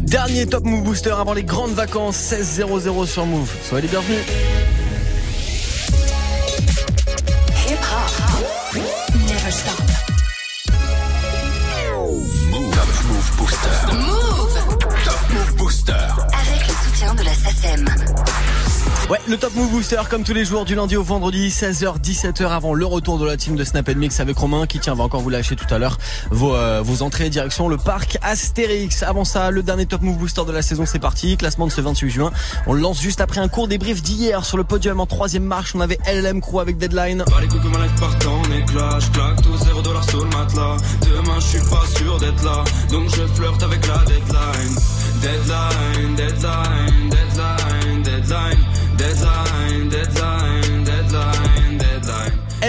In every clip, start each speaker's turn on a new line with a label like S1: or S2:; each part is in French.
S1: Dernier Top Move Booster avant les grandes vacances, 16-0-0 sur Move. Soyez les bienvenus.
S2: Move Booster. Move. Top Move Booster.
S3: Avec le soutien de la SACEM.
S1: Ouais, le Top Move Booster comme tous les jours du lundi au vendredi 16h 17h avant le retour de la team de Snap Mix avec Romain qui tient va encore vous lâcher tout à l'heure vos euh, vos entrées direction le parc Astérix. Avant ça, le dernier Top Move Booster de la saison c'est parti, classement de ce 28 juin. On lance juste après un court débrief d'hier sur le podium en troisième marche, on avait LLM Crew avec Deadline.
S4: Les coups que ma life part en éclat, je claque tout 0 dollars sur le matelas. Demain je suis pas sûr d'être là, donc je flirte avec la deadline. Deadline, deadline, deadline, deadline, deadline,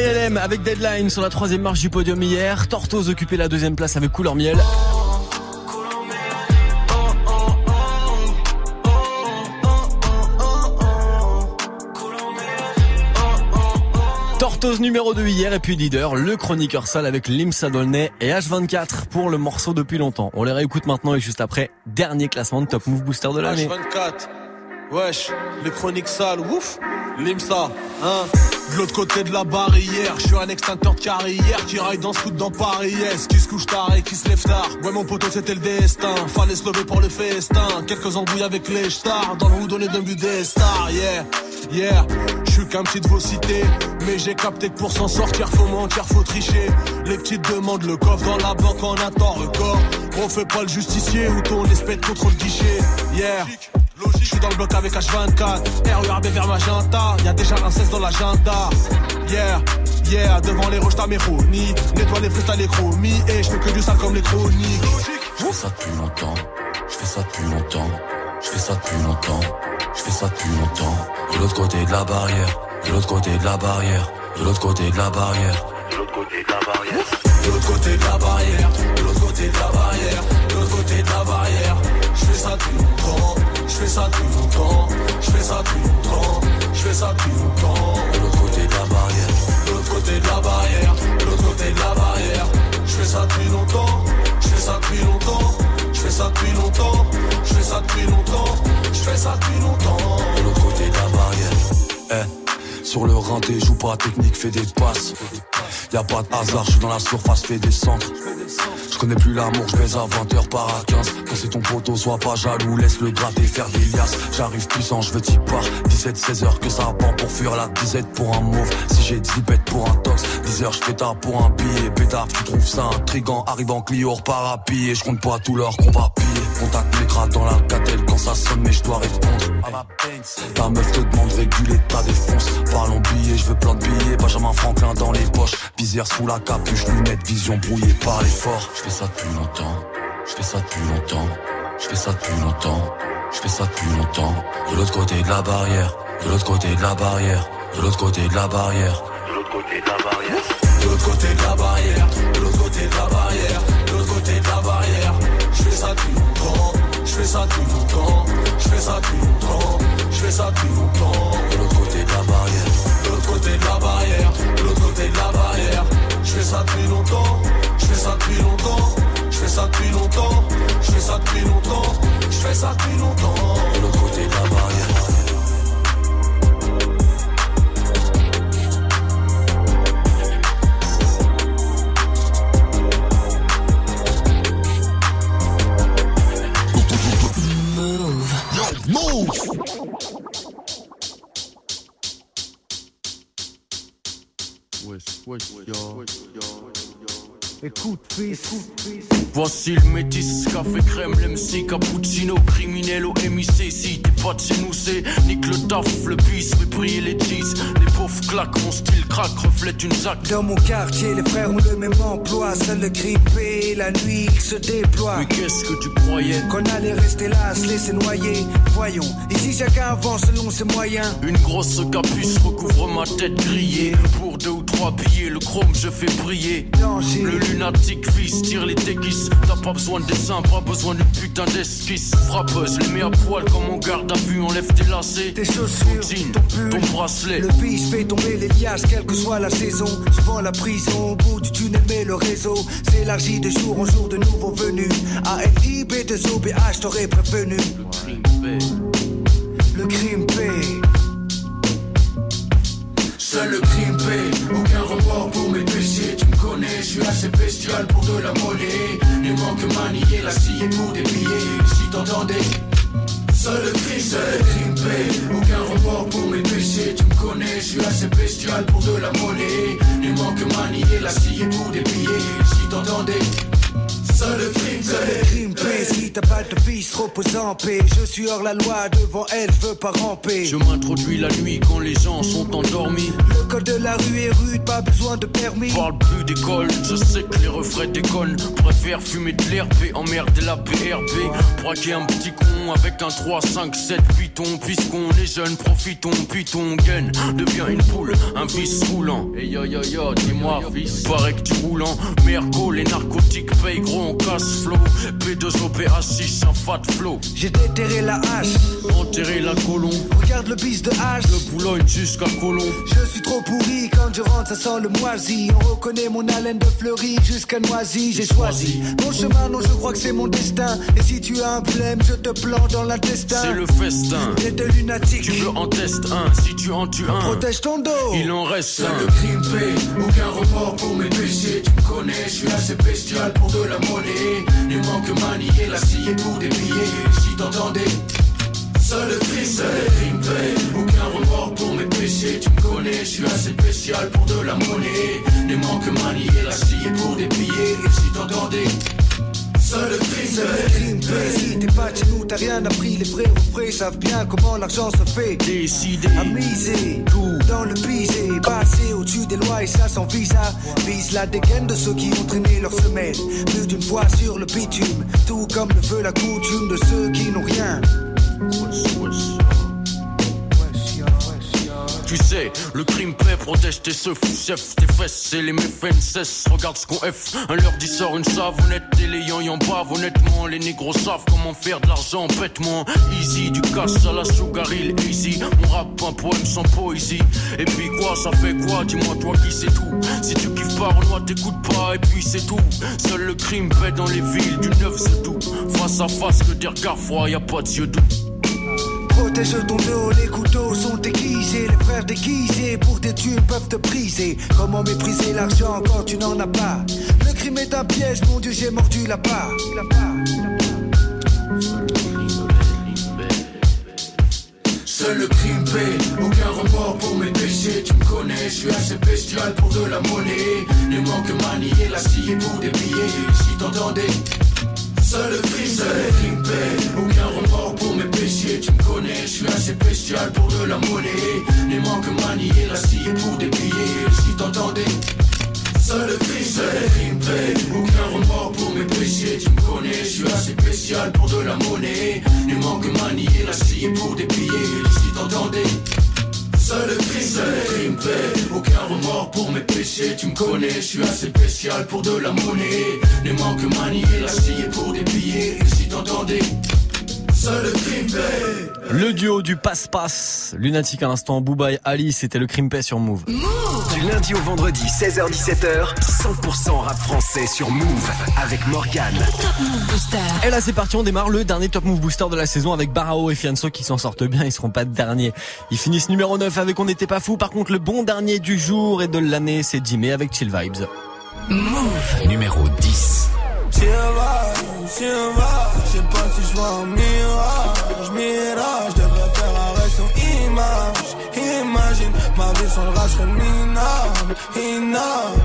S1: LLM avec Deadline sur la troisième marche du podium hier. Tortoise occupait la deuxième place avec Couleur Miel. Tortoise numéro 2 hier et puis leader, le chroniqueur sale avec Limsa Dolnay et H24 pour le morceau depuis longtemps. On les réécoute maintenant et juste après, dernier classement de Top Move Booster de l'année.
S5: H24. Wesh, les chroniques sales, ouf, Limsa, hein. De l'autre côté de la barrière, je suis un extincteur de carrière qui raille dans ce coup dans Paris, yes, qui se couche tard et qui se lève tard? Ouais, mon poteau, c'était le destin, fallait se lever pour le festin. Quelques embrouilles avec les stars, dans le houdon donner d'un but des stars, yeah, yeah. Je suis qu'un petit de vos cités, mais j'ai capté que pour s'en sortir, faut mentir, faut tricher. Les petites demandent le coffre dans la banque en attend record. On fait pas le justicier ou ton espèce contre le guichet, yeah. Je suis dans le bloc avec H24 RERB vers Magenta Y'a déjà 16 dans l'agenda. Yeah, yeah Devant les roches t'as mes Nettoie les freestyles les chromies. Et je fais que du sale comme les chroniques.
S6: Je fais ça depuis longtemps. Je fais ça depuis longtemps. Je fais ça depuis longtemps. Je fais ça depuis longtemps. De l'autre côté de la barrière. De l'autre côté de la barrière. De l'autre côté de la barrière.
S5: De l'autre côté de la barrière. De l'autre côté de la barrière. De l'autre côté de la barrière. De l'autre côté de la barrière. Je ça depuis longtemps je fais ça depuis longtemps, je fais ça depuis longtemps, je fais ça depuis longtemps.
S6: De l'autre côté de la barrière,
S5: de l'autre côté de la barrière, de l'autre côté de la barrière. Je fais ça depuis longtemps, je fais ça depuis longtemps, je fais ça depuis longtemps, je fais ça depuis longtemps, je fais ça depuis longtemps.
S6: De l'autre côté de la barrière, eh. Sur le rinté, joue pas technique, fais des passes. Y a pas de hasard, je suis dans la surface, fais des centres. Connais plus l'amour, je baise à 20h par à 15 Quand c'est ton poteau, sois pas jaloux, laisse le gratter faire des liasses. J'arrive puissant, je veux t'y part 17-16 heures que ça pend pour fuir la disette pour un mauve. Si j'ai 10 bêtes pour un tox 10 heures je pétard pour un billet. Pétard, tu trouves ça intrigant Arrive en Clio, repart à Je compte pas tout l'or qu'on va piller Contact l'écran dans la catelle. Quand ça sonne mais je dois répondre Ta meuf te demande réguler ta défonce Parlons billets, je veux plein de billets. Benjamin Franklin dans les poches. Visière sous la capuche, lunettes, vision brouillée par l'effort. Je fais ça depuis longtemps, je fais ça depuis longtemps, je fais ça depuis longtemps, je fais ça depuis longtemps. De l'autre côté de la barrière, de l'autre côté de la barrière, de l'autre côté de la barrière,
S5: de l'autre côté de la barrière, de l'autre côté de la barrière, de l'autre côté de la barrière, de l'autre côté de la barrière. Fais ça depuis longtemps, je fais ça depuis longtemps, je fais ça depuis longtemps, je fais ça depuis longtemps.
S6: De l'autre côté de la barrière,
S5: de l'autre côté de la barrière, de l'autre côté de la barrière. Je fais ça depuis longtemps. Je fais ça depuis longtemps, je fais ça depuis longtemps, je fais ça depuis longtemps, je fais ça depuis longtemps.
S6: De l'autre côté de la barrière.
S7: Écoute.
S8: Voici le métis, café crème, l'MC, cappuccino, criminel au MIC. Si t'es pas de chez nous, c'est nique le taf, le bis, mais briller les cheese. Les pauvres claquent, mon style craque, reflète une zac.
S7: Dans mon quartier, les frères ont le même emploi. Seul le grippé, la nuit qui se déploie.
S8: Mais qu'est-ce que tu croyais?
S7: Qu'on allait rester là, se laisser noyer. Voyons, ici chacun avance selon ses moyens.
S8: Une grosse capuce recouvre ma tête grillée. Pour deux ou trois billets, le chrome je fais briller. Le lunatique fils tire les déguises. T'as pas besoin de dessin, pas besoin de putain d'esquisse. Frappeuse, les mets à poil comme on garde à vue, enlève tes lacets.
S7: Tes chaussures,
S8: ton,
S7: ton pull,
S8: ton bracelet.
S7: Le bis fait tomber les liasses, quelle que soit la saison. Souvent la prison, au bout du tunnel, mais le réseau s'élargit de jour en jour de nouveaux venus. A-L-I-B, 2 O-B-H, t'aurais prévenu. Le crime paye.
S5: Seul le crime paye, aucun remords pour mes péchés. Tu me connais, je suis assez bestial pour de la monnaie. Il manque manier la scie pour des billets. Si t'entendais. Seul le crime, seul le crime aucun remords pour mes péchés. Tu me connais, je suis assez bestial pour de la monnaie. Il manque manier la scie pour des billets. Si t'entendais. Seul le crime,
S7: seul le crime. Si t'as pas de vice, repose en paix. Je suis hors la loi, devant elle, je veux pas ramper.
S8: Je m'introduis la nuit quand les gens sont endormis.
S7: Le col de la rue est rude, pas besoin de permis.
S8: Parle plus d'école, je sais que les refrains déconnent. Préfère fumer de l'herbe et emmerder la PRB. Braquer un petit con avec un 3, 5, 7 python. Puisqu'on est jeune, profitons, puis ton gain devient une poule, un vice roulant. Et yo yo yo, dis-moi, fils, paraît que tu roulant. Merco, les narcotiques payent gros on casse flow. P2OPA6, un fat flow.
S7: J'ai déterré la hache,
S8: enterré la colombe.
S7: Regarde le bis de hache,
S8: de Boulogne jusqu'à Colomb.
S7: Je suis trop pourri quand je rentre, ça sent le moisi. On reconnaît mon haleine de fleurie jusqu'à Noisy. J'ai choisi mon chemin, non, je crois que c'est mon destin. Et si tu as un problème, je te plante dans l'intestin.
S8: C'est le festin.
S7: T'es de lunatique.
S8: Tu veux en tester un, si tu en tues un.
S7: Protège ton dos.
S8: Il en reste un.
S5: le crime paye, aucun remords pour mes péchés. Tu me connais, je suis assez bestial pour de la monnaie. Il manque manier la scie pour des billets. Si t'entendais. Seul le crime, seul le crime aucun remords pour mes péchés. Tu me connais, je suis assez spécial pour de la monnaie. Il manque manier la scie pour billets. Si t'entendais. Seul le crime,
S7: seul le crime paye. T'es pas chez nous, t'as rien appris. Les vrais refrains savent bien comment l'argent se fait.
S8: Décider
S7: à miser tout dans le pisé. Passer au-dessus des lois et ça sans visa. Vise la dégaine de ceux qui ont traîné leur semaine. Plus d'une fois sur le bitume. Tout comme le veut la coutume de ceux qui n'ont rien.
S8: Tu sais, le crime paix protège tes seufs, chef, tes fesses, c'est les méfaits cessent. Regarde ce qu'on F, un leur dit sort une savonnette, et les en bave, honnêtement, les négros savent comment faire de l'argent bêtement. Easy, du cash à la sugar hill, easy. On rappe un poème sans poésie. Et puis quoi, ça fait quoi? Dis-moi, toi qui sais tout. Si tu kiffes pas, Renoir, t'écoutes pas, et puis c'est tout. Seul le crime paix dans les villes du 9 c'est tout. Face à face, que des regards froids, y a pas de yeux doux.
S7: Protège ton dos, les couteaux sont aiguisés, les frères déguisés pour tes thunes peuvent te briser. Comment mépriser l'argent quand tu n'en as pas? Le crime est un piège, mon Dieu, j'ai mordu la part.
S5: Seul le crime paye, aucun remords pour mes péchés. Tu me connais, je suis assez bestial pour de la monnaie. Il manque manier la scie pour des billets. Si t'entendais. Seul le crime, seul le crime paye, aucun remords pour mes péchés. Tu me connais, je suis assez bestial pour de la monnaie. Il manque manier la scie pour billets. Si t'entendais. Seul le crime, seul le crime paye, aucun remords pour mes péchés. Tu me connais, je suis assez spécial pour de la monnaie. Il manque manier la scie pour billets. Si t'entendais. Seul le crime, seul le crime aucun remords pour mes péchés. Tu me connais, je suis assez spécial pour de la monnaie. Il manque manier la scie pour des billets. Si t'entendais. Seul le crime paye.
S1: Le duo du passe-passe, lunatique à l'instant, Booba et Ali, c'était le crime paix sur Move.
S2: Du lundi au vendredi, 16h17h, 100% rap français sur Move avec Morgane.
S3: Top Move Booster.
S1: Et là c'est parti, on démarre le dernier Top Move Booster de la saison avec Barao et Fianso qui s'en sortent bien, ils seront pas derniers. Ils finissent numéro 9 avec On n'était pas fou. Par contre le bon dernier du jour et de l'année c'est Jimmy avec Chill Vibes.
S2: Move numéro 10.
S9: Chill Vibes, chill vibes, je sais pas si je vois un mirage, mirage, devrais faire arrêt sur image, imagine, ma vie sans le rage serait minable, inable.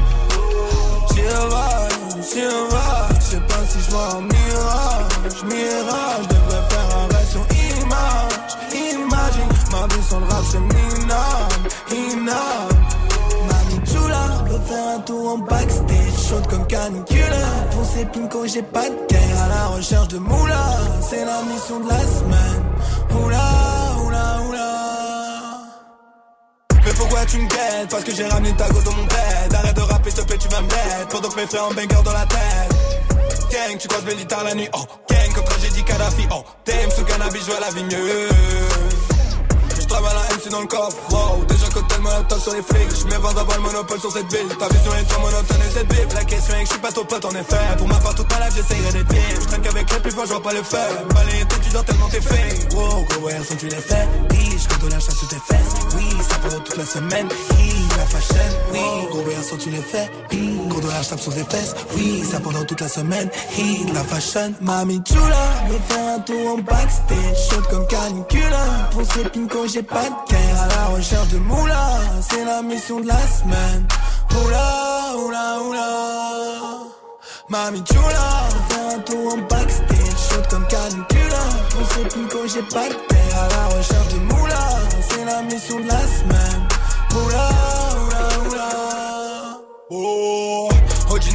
S9: Chill vibes, je sais pas si je vois un mirage, mirage, devrais faire arrêt sur image, imagine, ma vie sans le rap serait minable, inable. Mamie Chula, veut faire un tour en backstage, chaude comme canicule. Pour ces pinko, j'ai pas de guerre à la recherche de moula. C'est la mission de la semaine. Oula, Parce que j'ai ramené ta go dans mon bed. Arrête de rapper s'il te plaît tu vas me mettre. Pendant que mes frères en banger dans la tête. Gang, tu croises mes la nuit, oh Gang, quand j'ai dit Kadhafi, oh Damn, sous cannabis, je vois la vie la MC dans le coffre. Wow, déjà cocktail monotone sur les flics. Je mets 20 d'avoir le monopole sur cette ville. Ta vision est trop monotone et cette ville. La question est que je suis pas ton pote en effet. Pour ma part, toute ma life, j'essayerai d'être bien. Je traîne qu'avec les plus forts, je vois pas le faire. Balayer tes tu dors tellement t'es fait. Wow, gros ouais, sont tu les. Oui, je de la chasse sous tes fesses. Oui, ça pendant toute la semaine. Oui, la fashion. Oui, gros ouais, sont tu les. Oui, gros de la tape sur tes fesses. Oui, ça pendant toute la semaine. Oui, la fashion. Mami chula, me faire un tour en backstage. Chaude comme canicula. Pour ces pincos, j'ai pas de guerre à la recherche de moula, c'est la mission de la semaine. Oula, oula, oula. Mami chula, fais un tour en backstage, chaude comme canicula. Pour ces pincos, j'ai pas de terre à la recherche de moula, c'est la mission de la semaine. Oula, oula, oula. Oh.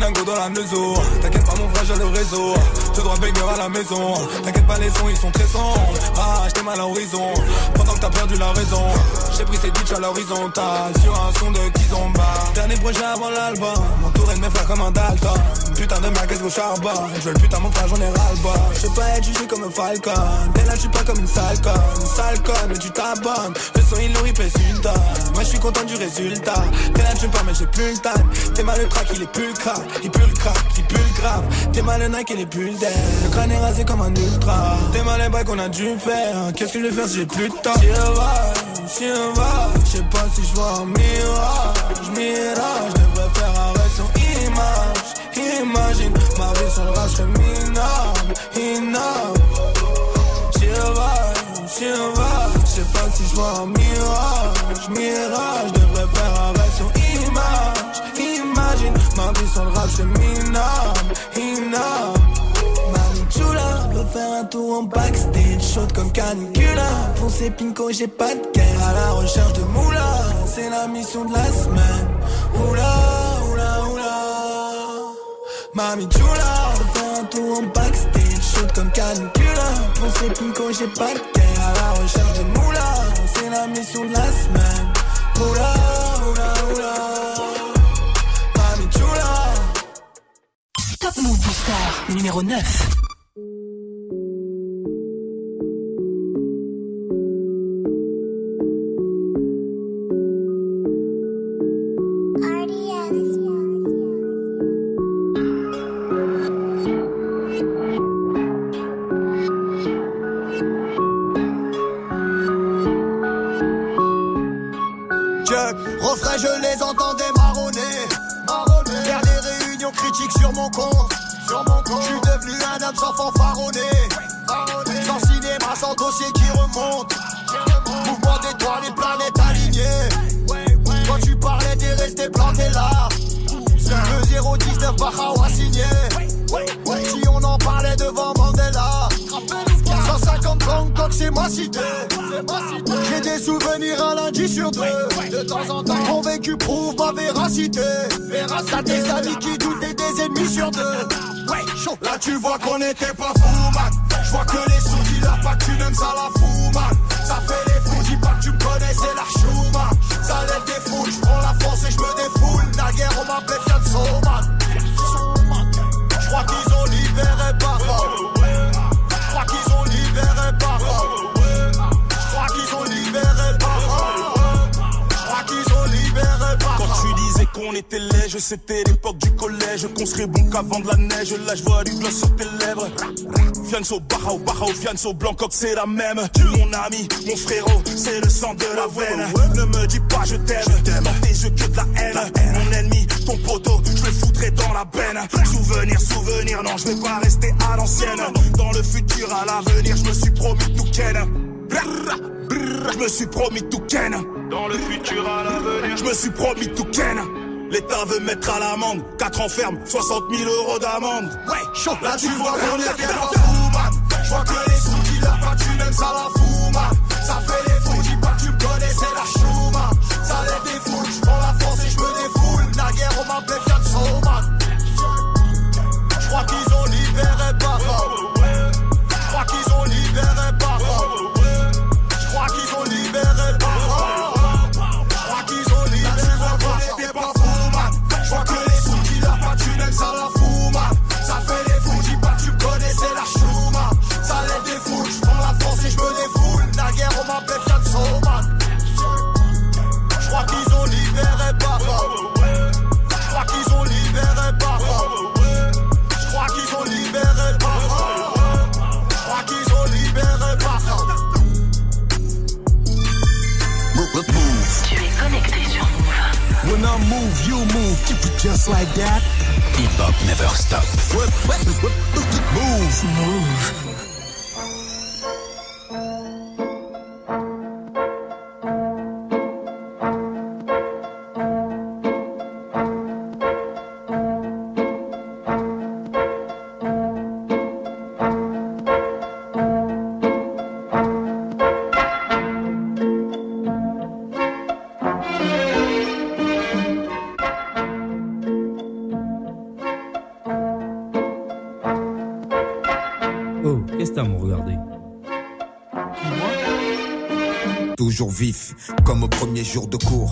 S9: Dingo dans la maison T'inquiète pas mon frère j'ai le réseau Je dois banger à la maison. T'inquiète pas les sons ils sont très sombres Ah j'étais mal à l'horizon. Pendant que t'as perdu la raison J'ai pris ces bitches à l'horizontale. Sur un son de Kizomba. Dernier projet avant l'album. M'entourer de mes frères comme un Dalton. Putain de merguez au charbon Je veux le putain mon frère j'en ai ras le bas Je veux pas être jugé comme un falcon. Dès là je suis pas comme une sale conne Une mais tu t'abonnes. Le son il il pèse une tonne. Moi je suis content du résultat. T'es là tu pas mais j'ai plus le time. T'es mal le track il est plus le il pue le crack, il pue le grave. T'es mal le Nike et les bulles d'air. Le crâne est rasé comme un ultra. T'es mal les qu'on a dû faire. Qu'est-ce que je vais faire si j'ai plus de temps? J'y va, j'y va. J'sais pas si je vois un mirage, mirage. Devrais faire arrêt sur image. Imagine ma vie sur le j'serais minable, inable. J'y va, j'y va. J'sais pas si je vois un mirage, mirage. Devrais faire arrêt sur image, imagine ma vie sur le rap, j'suis minable, inable. Chaude comme canicula. Ces pincos, j'ai pas de guerre à la recherche de moula. C'est la mission de la semaine. Oula, oula, oula. Mami chula, faire un tour en backstage, chaude comme canicula. Ces pincos, j'ai pas de guerre à la recherche de moula. C'est la mission de la semaine. Oula, oula, oula. Mami chula.
S10: Top Move Booster numéro 9.
S11: Devenu un homme sans fanfaronner. Sans cinéma, sans dossier qui remonte. Mouvement d'étoiles et planètes alignées. Quand tu parlais, t'es resté planté là. Le 019 Bahawa signé. Si on en parlait devant Mandela. 150 langues, donc c'est ma cité. J'ai des souvenirs un lundi sur deux. De temps en temps, mon vécu prouve ma véracité. T'as des amis qui doutent et des ennemis sur deux. Là, tu vois qu'on était pas fous, man. Je vois que les sous qui la pas tu n'aimes ça la fou, man. Ça fait les fous, dis pas que tu me connais, c'est la chou, man. Ça lève des foules, je la force et je me défoule. Naguère, on m'appelait Fiat man. Je crois qu'ils ont libéré Papa. Je qu'ils ont libéré Papa. Je crois qu'ils ont libéré Papa. Je qu'ils ont libéré Papa.
S12: Quand tu disais qu'on était léger, c'était l'époque Qu'on serait bon qu'avant de la neige. Là, je vois du gloss sur tes lèvres. Fianso, Barao, Barao, Fianso, Blancoc, c'est la même. Tu, mon ami, mon frérot, c'est le sang de la veine. Ne me dis pas je t'aime, dans tes yeux que de la haine. Mon ennemi, ton poteau, je le foutrai dans la benne. Souvenir, souvenir, non, je vais pas rester à l'ancienne. Dans le futur, à l'avenir, je me suis promis tout ken. Je me suis promis tout ken. Dans le futur, à l'avenir, je me suis promis tout ken. L'État veut mettre à l'amende 4 ans ferme, 60 000 euros d'amende. Ouais, chaud.
S11: Là tu vois qu'on était pas fous, man. Je vois que les sous qui la pas tu même ça la fout, man. Ça fait les
S10: Just like that.
S2: Hop Never Stop.
S10: Move. Move.
S13: Vif, comme au premier jour de cours.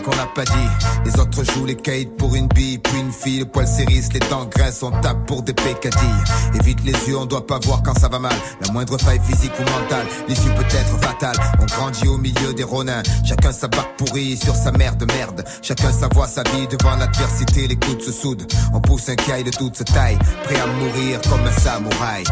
S13: qu'on l'a pas dit. Les autres jouent les kites pour une bille, puis une fille. Le poil s'érisse, les dents graissent, on tape pour des pécadilles. Évite les yeux, on doit pas voir quand ça va mal. La moindre faille physique ou mentale, l'issue peut être fatale. On grandit au milieu des ronins. Chacun sa barque pourrie sur sa mère de merde. Chacun sa voix, sa vie devant l'adversité. Les coudes se soudent. On pousse un caille de toute sa taille. Prêt à mourir comme un samouraï.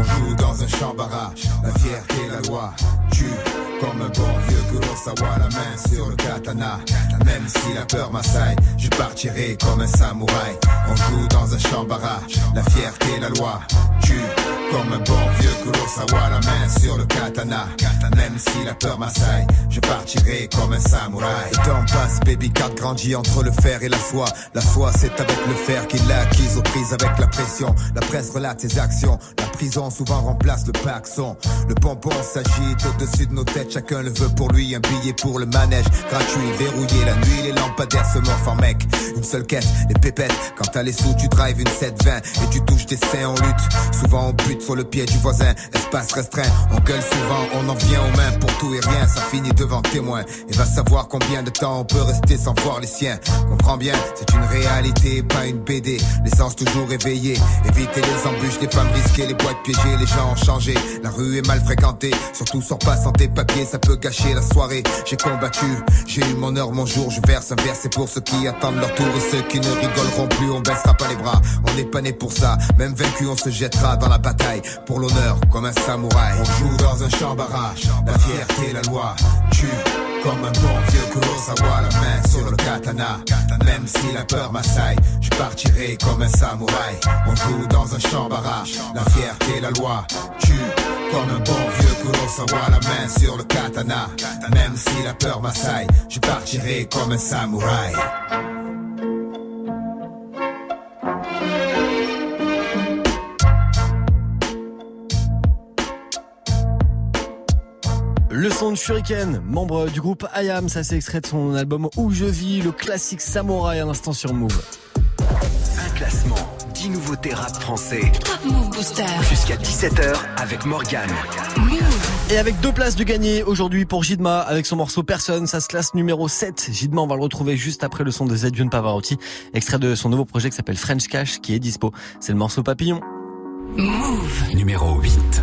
S13: On joue dans un champ barrage, la fierté, la loi. Tue comme un bon vieux Kurosawa, la main sur le katana. Même si la peur m'assaille, je partirai comme un samouraï. On joue dans un champ barrage, la fierté, la loi. Tue comme un bon vieux Kurosawa, la main sur le katana. Même si la peur m'assaille, je partirai comme un samouraï. Le temps passe, baby card grandit entre le fer et la foi. La foi, c'est avec le fer qu'il l'a acquise aux prises avec la pression. La presse relate ses actions. La prison souvent remplace le paxon. Le pompon s'agite au-dessus de nos têtes. Chacun le veut pour lui. Un billet pour le manège. Gratuit, verrouillé. La nuit, les lampadaires se morfent en mec. Une seule quête, les pépettes. Quand t'as les sous, tu drives une 720 et tu touches tes seins en lutte. Souvent on bute sur le pied du voisin. Espace restreint. On gueule souvent, on en vient aux mains pour tout et rien. Ça finit devant témoin. Et va savoir combien de temps on peut rester sans voir les siens. Comprends bien, c'est une réalité, pas une BD. L'essence toujours éveillée. Éviter les embûches, les femmes risquées, les boîtes piégées. Les gens ont changé. La rue est mal fréquentée. Surtout sors pas sans tes papiers, ça peut gâcher la soirée. J'ai combattu, j'ai eu mon heure, mon jour. Je verse un verre, pour ceux qui attendent leur tour et ceux qui ne rigoleront plus. On baissera pas les bras. On n'est pas né pour ça. Même vaincu, on se jettera dans la bataille pour l'honneur comme un samouraï. On joue dans un champ barrage. La fierté, la loi. Tue comme un bon vieux Kurosawa, la main sur le katana. Même si la peur m'assaille, je partirai comme un samouraï. On joue dans un champ barrage. La fierté, la loi. Tue comme un bon vieux Kurosawa, la main sur le katana. Même si la peur m'assaille, je partirai comme un samouraï.
S1: Le son de Shuriken, membre du groupe IAM, ça c'est extrait de son album Où je vis, le classique Samouraï à l'instant sur Move.
S2: Un classement, 10 nouveautés rap français.
S10: Top Move Booster.
S2: Jusqu'à 17h avec Morgane.
S1: Et avec deux places de gagner aujourd'hui pour Jidma avec son morceau Personne, ça se classe numéro 7. Jidma, on va le retrouver juste après le son de Zedjun Pavarotti, extrait de son nouveau projet qui s'appelle French Cash qui est dispo. C'est le morceau Papillon.
S10: Move.
S2: Numéro 8.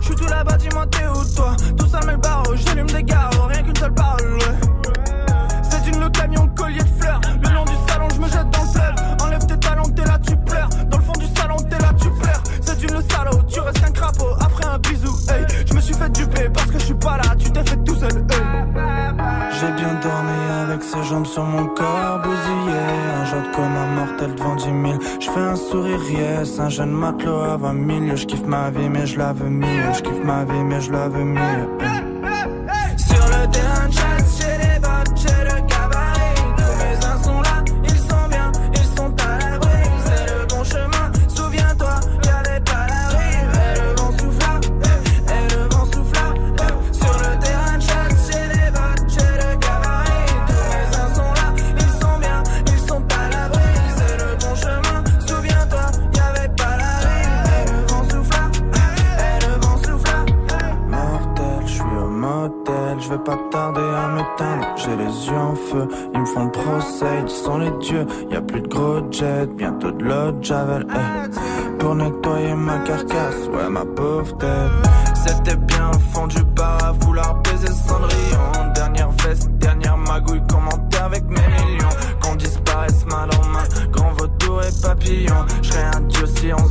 S14: Je suis tout là-bas, dis-moi t'es où toi? Tout ça me barre, j'allume des gars, rien qu'une seule parole. Yes, un jeune matelot à 20 000. Je kiffe ma vie, mais je la veux mieux. Je kiffe ma vie, mais je la veux mieux. Ils me font le procès, ils sont les dieux. Y a plus de gros jet, bientôt de l'eau javel. eh. Pour nettoyer ma carcasse, ouais ma pauvre tête. C'était bien fondu par à vouloir baiser Cendrillon. Dernière veste, dernière magouille, commenter avec mes millions. Qu'on disparaisse mal en main, grand vautour et papillon. Je un dieu si on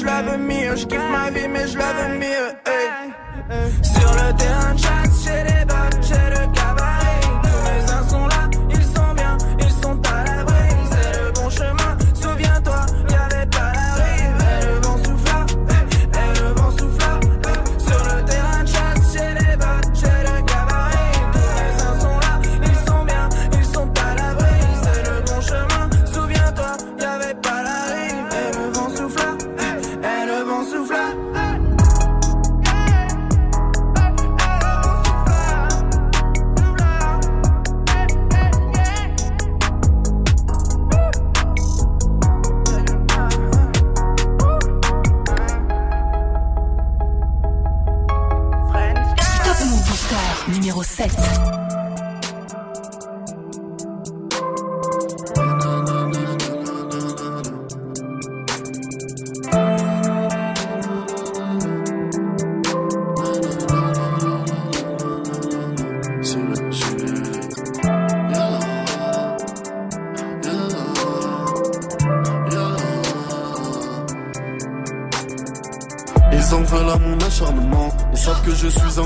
S14: je la veux mieux. Je kiffe ma vie, mais je la veux mieux.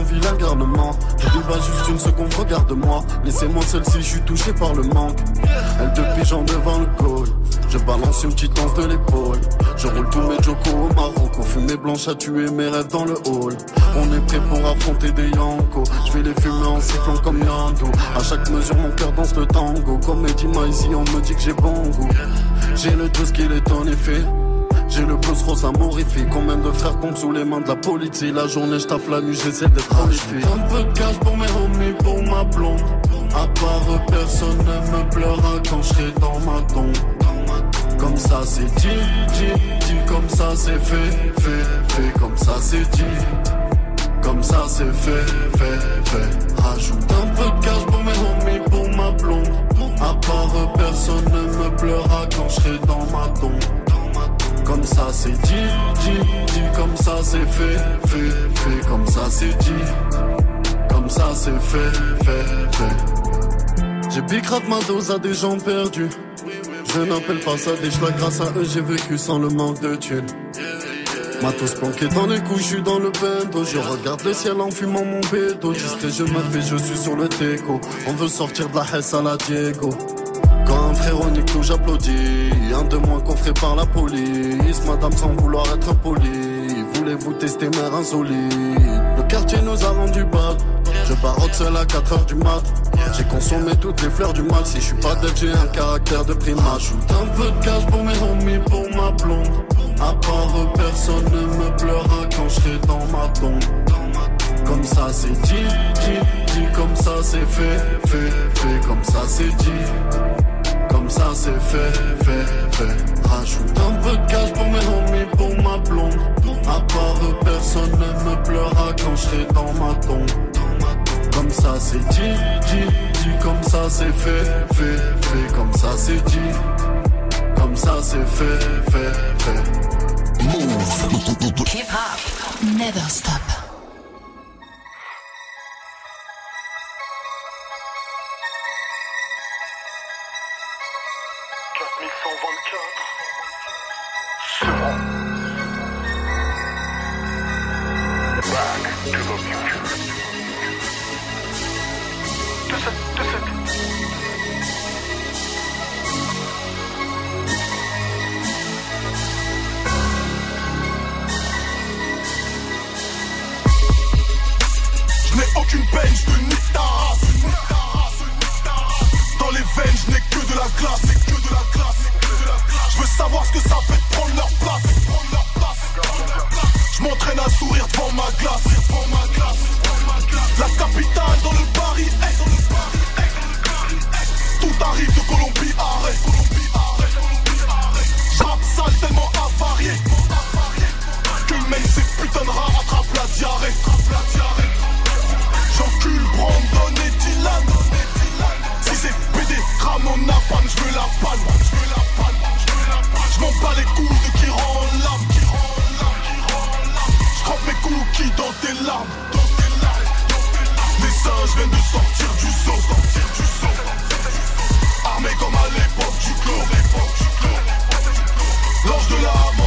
S15: Que je suis un vilain garnement. Je dis pas juste une seconde, regarde-moi. Laissez-moi seul si je suis touché par le manque. Elle te pige en devant le col. Je balance une petite danse de l'épaule. Je roule tous mes jokos au Maroc. Fumée blanche à tuer mes rêves dans le hall. On est prêt pour affronter des yankos Je vais les fumer en sifflant comme Yando. À chaque mesure mon cœur danse le tango. Comme Eddie Maizy on me dit que j'ai bon goût. J'ai le tout qu'il est en effet j'ai le pouce rose amorifié Combien de frères tombent sous les mains de la police La journée je taffe la nuit j'essaie d'être prolifique. Un peu de cash pour mes homies pour ma blonde. À part personne ne me pleura quand je serai dans ma tombe. Comme ça c'est dit, dit, dit. Comme ça c'est fait, fait, fait. Comme ça c'est dit. Comme ça c'est fait, fait, fait. Rajoute un peu de cash pour mes homies pour ma blonde. À part personne ne me pleura quand je serai dans ma tombe comme ça c'est dit, dit, dit, comme ça c'est fait, fait, fait, comme ça c'est dit, comme ça c'est fait, fait, fait. J'ai bicrave ma dose à des gens perdus. Je n'appelle pas ça des choix, grâce à eux j'ai vécu sans le manque de thunes. Matos planqué dans les suis dans le bendo. Je regarde le ciel en fumant mon bédo. Discret, je me je suis sur le teco. On veut sortir de la hesse à la Diego. Frère nique tout, j'applaudis. Un de moins coffré par la police. Madame sans vouloir être poli. Voulez-vous tester mère insolite Le quartier nous a rendu bad. Je barotte seul à 4 heures du mat. J'ai consommé toutes les fleurs du mal. Si je suis pas dead, j'ai un caractère de primate. J'ajoute un peu de cash pour mes homies, pour ma blonde. À part personne ne me pleura quand je serai dans ma tombe. Comme ça c'est dit, dit, dit, comme ça c'est fait, fait, fait, comme ça c'est dit comme ça c'est fait, fait, fait. Rajoute un peu de cash pour mes homies, pour ma blonde. À part personne ne me pleura quand je serai dans ma tombe. Comme ça c'est dit, dit, dit, comme ça c'est fait, fait, fait, comme ça c'est dit, comme ça c'est fait, fait, fait.
S10: Move, hip hop, never stop.
S12: je viens de sortir du saut, sortir du saut. Armé comme à l'époque du clos, l'époque du clos. L'ange de la mort.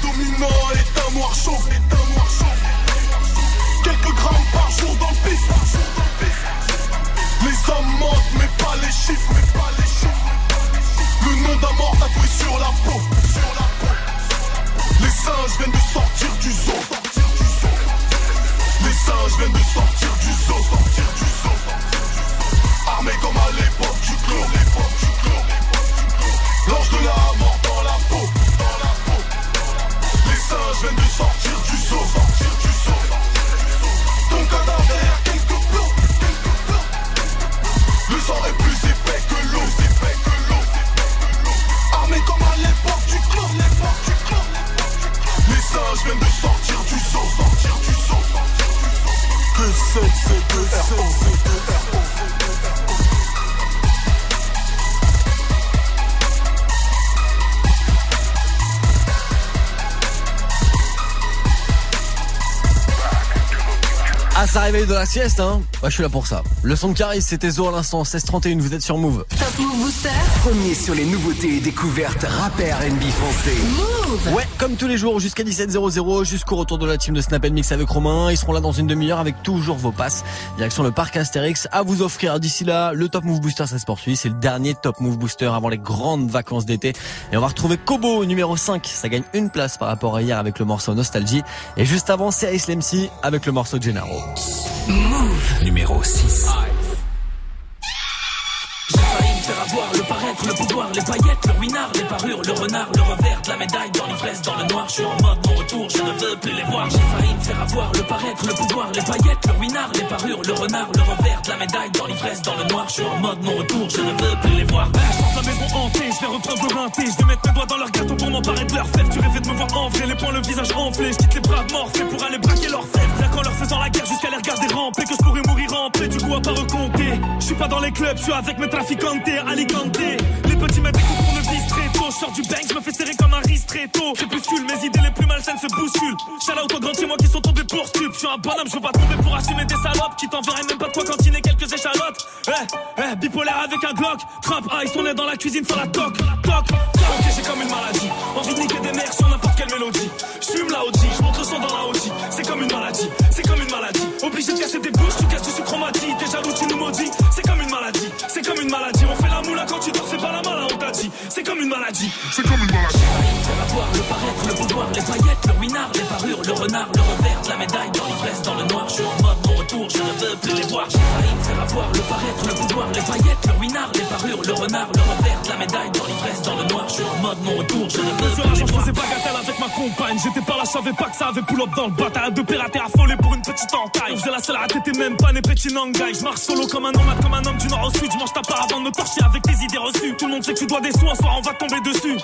S12: do
S1: minore. Réveille de la sieste, hein Bah, je suis là pour ça. Le son de Caris, c'était Zo à l'instant, 16h31, vous êtes sur Move.
S3: Move Booster.
S2: Premier sur les nouveautés et découvertes rappeurs NB français.
S3: Move.
S1: Ouais, comme tous les jours, jusqu'à 17h00, jusqu'au retour de la team de Snap Mix avec Romain. Ils seront là dans une demi-heure avec toujours vos passes. Direction le parc Astérix à vous offrir. D'ici là, le Top Move Booster, ça se poursuit. C'est le dernier Top Move Booster avant les grandes vacances d'été. Et on va retrouver Kobo, numéro 5. Ça gagne une place par rapport à hier avec le morceau Nostalgie. Et juste avant, c'est Ice avec le morceau Gennaro.
S3: Move.
S2: Numéro 6.
S16: J'ai failli me faire le pouvoir, les paillettes, le winard, les parures, le renard, le revers de la médaille, dans l'ivresse, dans le noir, je suis en mode mon retour, je ne veux plus les voir. J'ai failli me faire avoir le paraître, le pouvoir, les paillettes, le winard, les parures, le renard, le revers de la médaille, dans l'ivresse, dans le noir, je suis en mode mon retour, je ne veux plus les voir.
S17: Je sens la maison hantée, je vais reprendre le rinté, je vais mettre mes doigts dans leur gâteau pour m'emparer de leur fève. Tu rêvais de me voir en vrai, les poings, le visage enflé, je quitte les bras morphés pour aller braquer leur fève. Là qu'en leur faisant la guerre jusqu'à les regarder ramper, que je pourrais mourir paix, du coup à pas recompter. Je suis pas dans les clubs, je suis avec mes traficantes, Alicante. Les petits coups pour ne vise très tôt. Sors du bank, je me fais serrer comme un riz très tôt. Crépuscule, mes idées les plus malsaines se bousculent. Out aux grands chez moi qui sont tombés pour stup. Un bonhomme, je veux pas tomber pour assumer des salopes qui t'enverraient même pas de quoi cantiner quelques échalotes. Eh, eh, bipolaire avec un Glock. Trap ice, on est dans la cuisine sans la toc. Toc, ok, j'ai comme une maladie. Envie de niquer des mères sur n'importe quelle mélodie. Je fume la OG, je son dans la OG. C'est comme une maladie, c'est comme une maladie. Obligé de casser des bouches, tu casses du sucre on m'a dit. T'es jaloux, tu nous maudis. C'est comme une maladie, c'est comme une maladie. C'est comme une maladie, c'est comme une maladie.
S16: Faire avoir le paraître, le pouvoir, les paillettes, le winard, les parures, le renard, le revers la médaille, dans l'ivresse, dans le noir, je suis en mode mon retour, je ne veux plus les voir. J'ai failli me faire avoir le paraître, le pouvoir, les paillettes, le winard, les parures, le renard, le revers la médaille, dans l'ivresse, dans le noir, je suis en mode mon retour, je ne veux plus
S17: la
S16: les
S17: je
S16: voir.
S17: faisais bagatelle avec ma compagne. J'étais pas là, je savais pas que ça avait pull up dans le bataille. De pirater affolé pour une petite entaille. Je faisais la seule à t'étais même pas né petit nangai. Je marche solo comme un nomade, comme un homme du nord au sud. Je mange ta part avant de me torcher avec tes idées reçues. Tout le monde sait que tu dois des on va tomber dessus.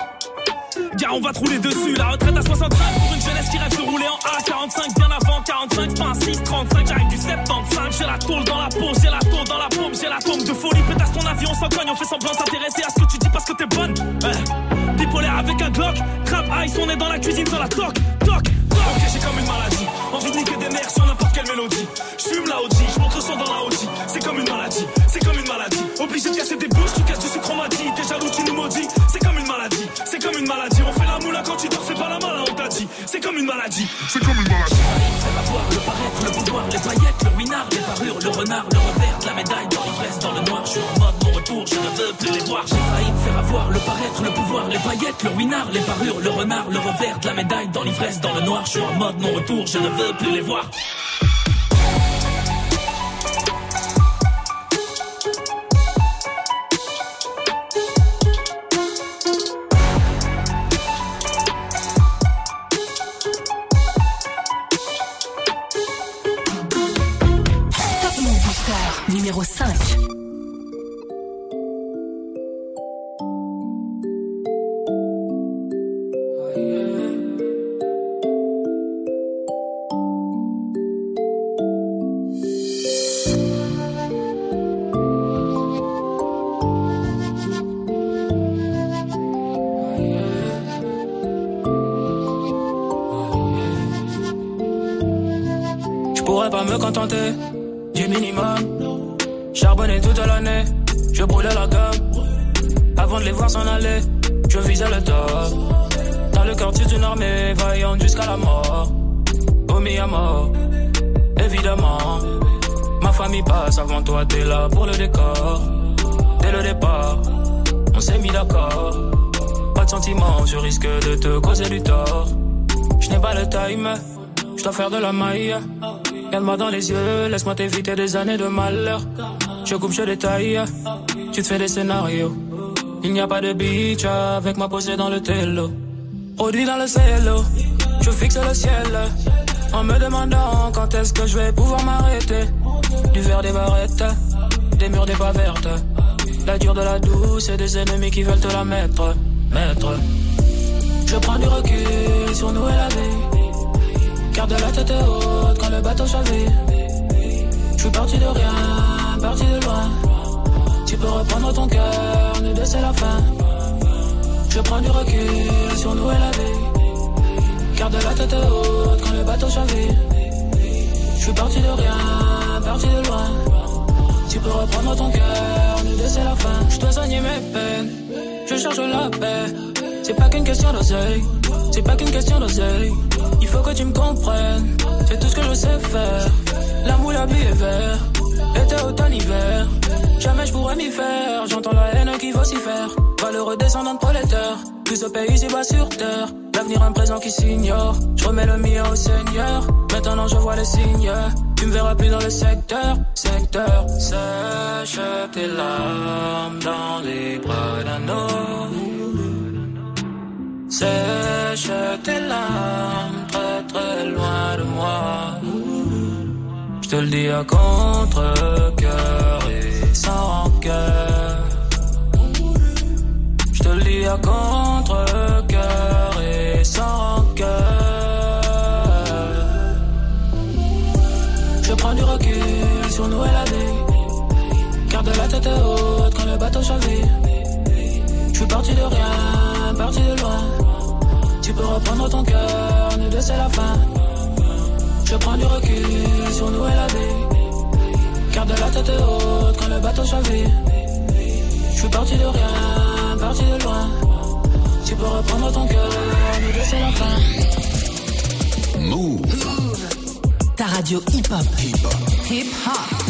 S17: Gars, on va te rouler dessus. La retraite à 65 pour une jeunesse qui rêve de rouler en A45. Bien avant 45, c'est pas un 6, 35. J'arrive du 75. J'ai la tôle dans la peau, j'ai la tôle dans la paume, j'ai la tombe de folie. Pétasse ton avion sans cogne, on fait semblant s'intéresser à ce que tu dis parce que t'es bonne. Eh, Bipolaire avec un Glock. Crap ice, on est dans la cuisine sans la. Toc, toc. Ok, j'ai comme une maladie. Envie de niquer des mères sur n'importe quelle mélodie. Je fume la OG, le son dans la OG. C'est comme une maladie, c'est comme une maladie. Obligé de casser des bouches, tu casses du sucre, on m'a dit. T'es jaloux, tu nous maudis. C'est comme une maladie, c'est comme une maladie. On fait la moula quand tu dors, c'est pas la malin, on t'a dit. C'est comme une maladie, c'est comme une maladie.
S16: Faire avoir le paraître, le pouvoir, les paillettes, le winard, les parures, le renard, le revers la médaille, dans l'ivresse, dans le noir, je suis en mode mon retour, je ne veux plus les voir. J'ai failli me faire avoir le paraître, le pouvoir, les paillettes, le winard, les parures, le renard, le revers la médaille, dans l'ivresse, dans le noir, suis en mode mon retour, je ne veux plus les voir.
S10: Numéro 5.
S18: Du minimum. Charbonner toute l'année, je brûlais la gomme. Avant de les voir s'en aller, je visais le top. Dans le quartier d'une armée, vaillante jusqu'à la mort. Omis à mort, évidemment. Ma famille passe avant toi, t'es là pour le décor. Dès le départ, on s'est mis d'accord. Pas de sentiments, je risque de te causer du tort. Je n'ai pas le time, je dois faire de la maille. Dans les yeux, laisse-moi t'éviter des années de malheur. Je coupe, je détaille, tu te fais des scénarios. Il n'y a pas de beach avec ma posée dans le télo. Produit dans le cielo, je fixe le ciel. En me demandant quand est-ce que je vais pouvoir m'arrêter. Du verre des barrettes, des murs des pas vertes. La dure de la douce et des ennemis qui veulent te la mettre. Mettre. Je prends du recul sur nous et la vie. Garde la tête haute quand le bateau chavire. Je suis parti de rien, parti de loin. Tu peux reprendre ton cœur, nous deux c'est la fin. Je prends du recul sur nous et la vie. Garde la tête haute quand le bateau chavire. Je suis parti de rien, parti de loin. Tu peux reprendre ton cœur, nous deux c'est la fin. Je dois soigner mes peines, je cherche la paix. C'est pas qu'une question d'oseille, c'est pas qu'une question d'oseille. Faut que tu me comprennes, c'est tout ce que je sais faire. La vie est vert, été, automne, hiver. Jamais je pourrais m'y faire, j'entends la haine qui vocifère. Valeureux descendant de prolétaire, plus au pays, ici bas sur terre. L'avenir, un présent qui s'ignore. Je remets le mien au Seigneur. Maintenant, je vois les signes. Tu me verras plus dans le secteur, secteur. Sèche tes larmes dans les bras d'un homme. Sèche tes larmes très très loin de moi. Je te le dis à contre-cœur et sans rancœur. Je te le dis à contre-cœur et sans rancœur. Je prends du recul sur nous et la vie. Garde la tête haute quand le bateau chavire. Je suis parti de rien, parti de loin. Tu peux reprendre ton cœur, nous deux c'est la fin. Je prends du recul sur nous et la vie. Garde la tête haute quand le bateau chavire. Je suis parti de rien, parti de loin. Tu peux reprendre ton cœur, nous deux c'est la fin.
S10: Move. Ta radio hip-hop. Hip-hop. Hip-hop.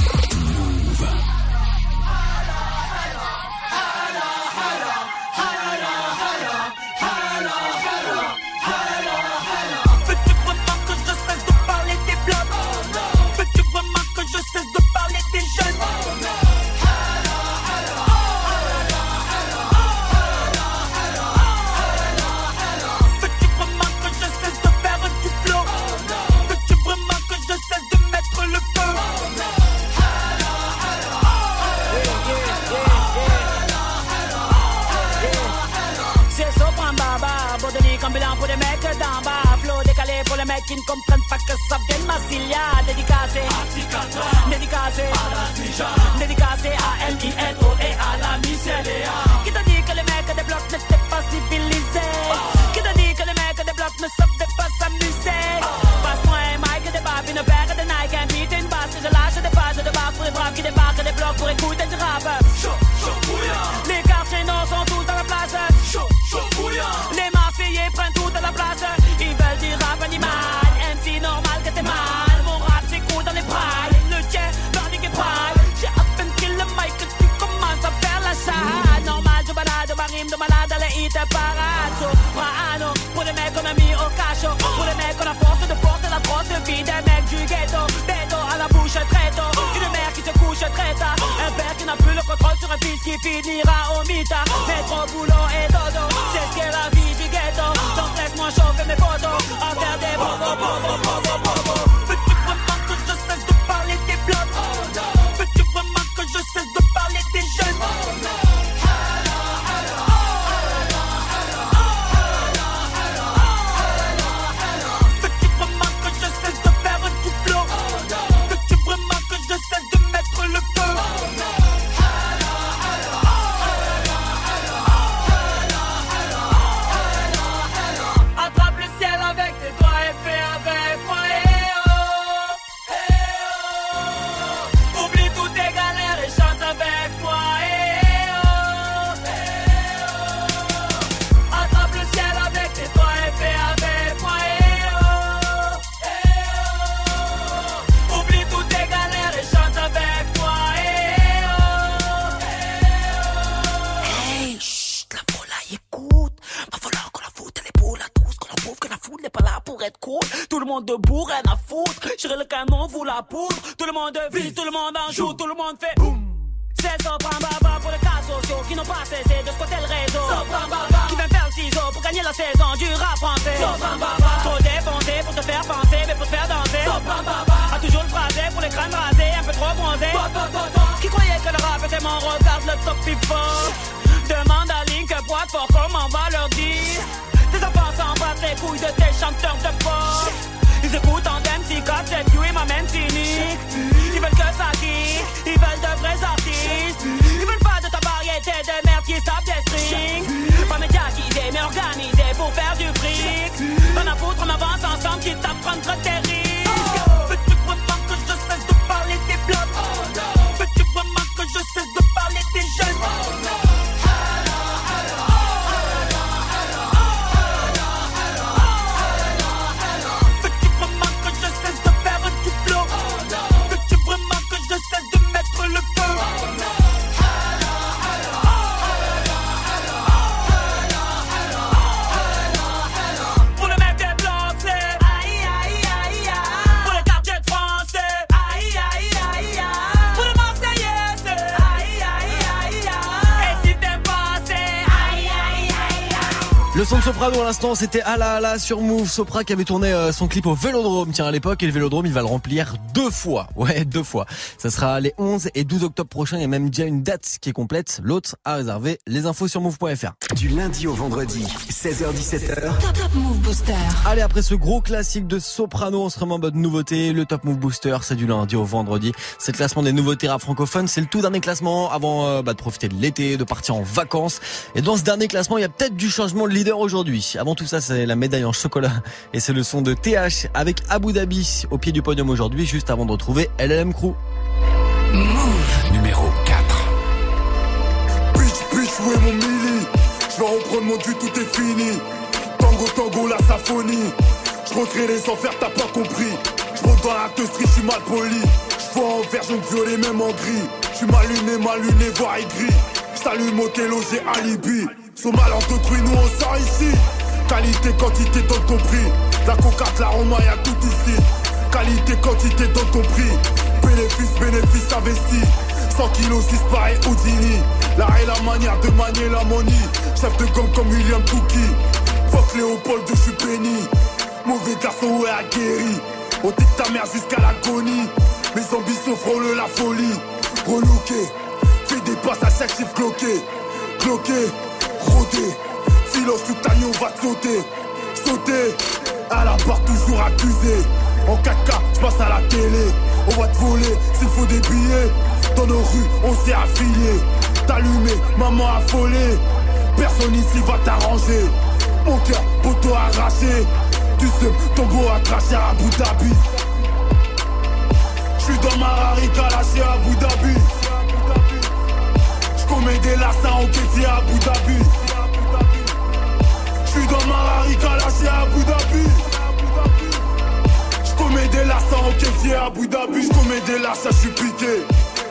S19: Pour les mecs qui ne comprennent pas que ça vient de Massilia. Dédicacé, dédicacé, dédicacé un fils qui finira au mita. Métro, boulot et joue, tout le monde fait boum. C'est Sopran Baba pour les cas sociaux qui n'ont pas cessé de squatter le réseau.
S20: Sopran Baba.
S19: Qui vient faire le ciseau pour gagner la saison du rap français.
S20: Sopran Baba.
S19: Trop dépensé pour te faire penser, mais pour te faire danser.
S20: Sopran Baba.
S19: A toujours le phrasé pour les crânes rasés, un peu trop bronzés. Qui croyait que le rap était mon regarde le top pivot. Demande à Link boîte fort comment on va leur dire. Tes enfants s'en battent les couilles de tes chanteurs de pop. Ils écoutent en MC 4 7 you et m'amènent cynique. Ils veulent que ça qui, ils veulent de vrais artistes. Ils veulent pas de ta variété de merde qui tape des strings. Pas médiatisé mais organisé pour faire du fric. Rien à foutre, on avance ensemble, quitte à prendre tes
S1: à l'instant, c'était Ala Ala sur Move. Sopra qui avait tourné euh, son clip au Vélodrome, tiens à l'époque, et le Vélodrome, il va le remplir deux fois. Ouais, deux fois. Ça sera les 11 et 12 octobre prochains. Il y a même déjà une date qui est complète. L'autre à réserver. Les infos sur move.fr.
S2: Du lundi au vendredi, 16h17h.
S3: Top, top Move Booster.
S1: Allez, après ce gros classique de Soprano, on se remet en mode nouveauté. Le Top Move Booster, c'est du lundi au vendredi. C'est le classement des nouveautés rap francophones. C'est le tout dernier classement avant euh, bah, de profiter de l'été, de partir en vacances. Et dans ce dernier classement, il y a peut-être du changement de leader aujourd'hui. Avant tout ça, c'est la médaille en chocolat. Et c'est le son de TH avec Abu Dhabi au pied du podium aujourd'hui, juste avant de retrouver LLM Crew.
S2: Numéro 4.
S21: Bitch, bitch, où est mon mili Je vais reprendre mon but, tout est fini. Tango, tango, la symphonie. Je recrée les enfers, t'as pas compris. Je monte dans la teustrie, je suis mal poli. Je vois en vert, jaune, violet, même en gris. Je suis mal luné, mal luné, voire aigri. Je t'allume au télo, j'ai alibi. Son mal en d'autrui, nous on sort ici. Qualité, quantité, donne ton prix. La cocate, la roma, y'a tout ici. Qualité, quantité, donne ton prix. Bénéfice, bénéfice investi. 100 kilos, 6 pareil Houdini. L'art et la manière de manier la. Chef de gang comme William Touki. Fuck Léopold, je suis béni. Mauvais garçon, ouais, aguerri. On dit ta mère jusqu'à l'agonie. On s'est affilié. T'allumé, maman affolée. Personne ici va t'arranger. Mon cœur, poteau arraché. Tu sais, ton beau à cracher à Abu Dhabi. J'suis dans ma rarica lâché à Abu Dhabi. J'commets des lassins kéfier à Abu Dhabi. J'suis dans ma rarica lâché à Abu Dhabi. J'commets des lassins kéfier à Abu Dhabi. J'commets des lassins, j'suis piqué.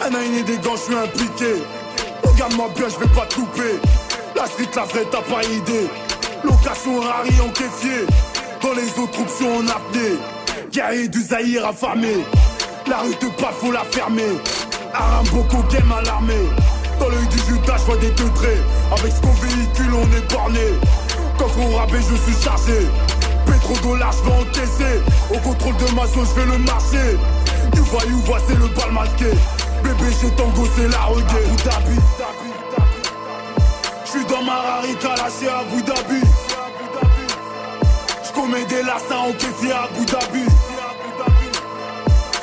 S21: Un aïné des gants, j'suis impliqué. Regarde-moi bien, j'vais pas te louper. La street, la vraie, t'as pas idée. Location rari en kéfier. Dans les autres sont en apnée. Guerrier du Zahir affamé. La rue te parle, faut la fermer. Aramboko game à l'armée. Dans l'œil du Judas, je vois des degrés. Avec ce qu'on véhicule, on est borné. Coffre au rabais, je suis chargé. Pétrodollar, je vais encaisser. Au contrôle de ma sauce, je vais le marcher. Du voyou, voix, c'est le bal masqué. Bébé, chez Tango, c'est la reggae. Abu Dhabi. J'suis dans ma rarica, lâché à Abu Dhabi. J'commets des lassins en kéfier à Abu Dhabi.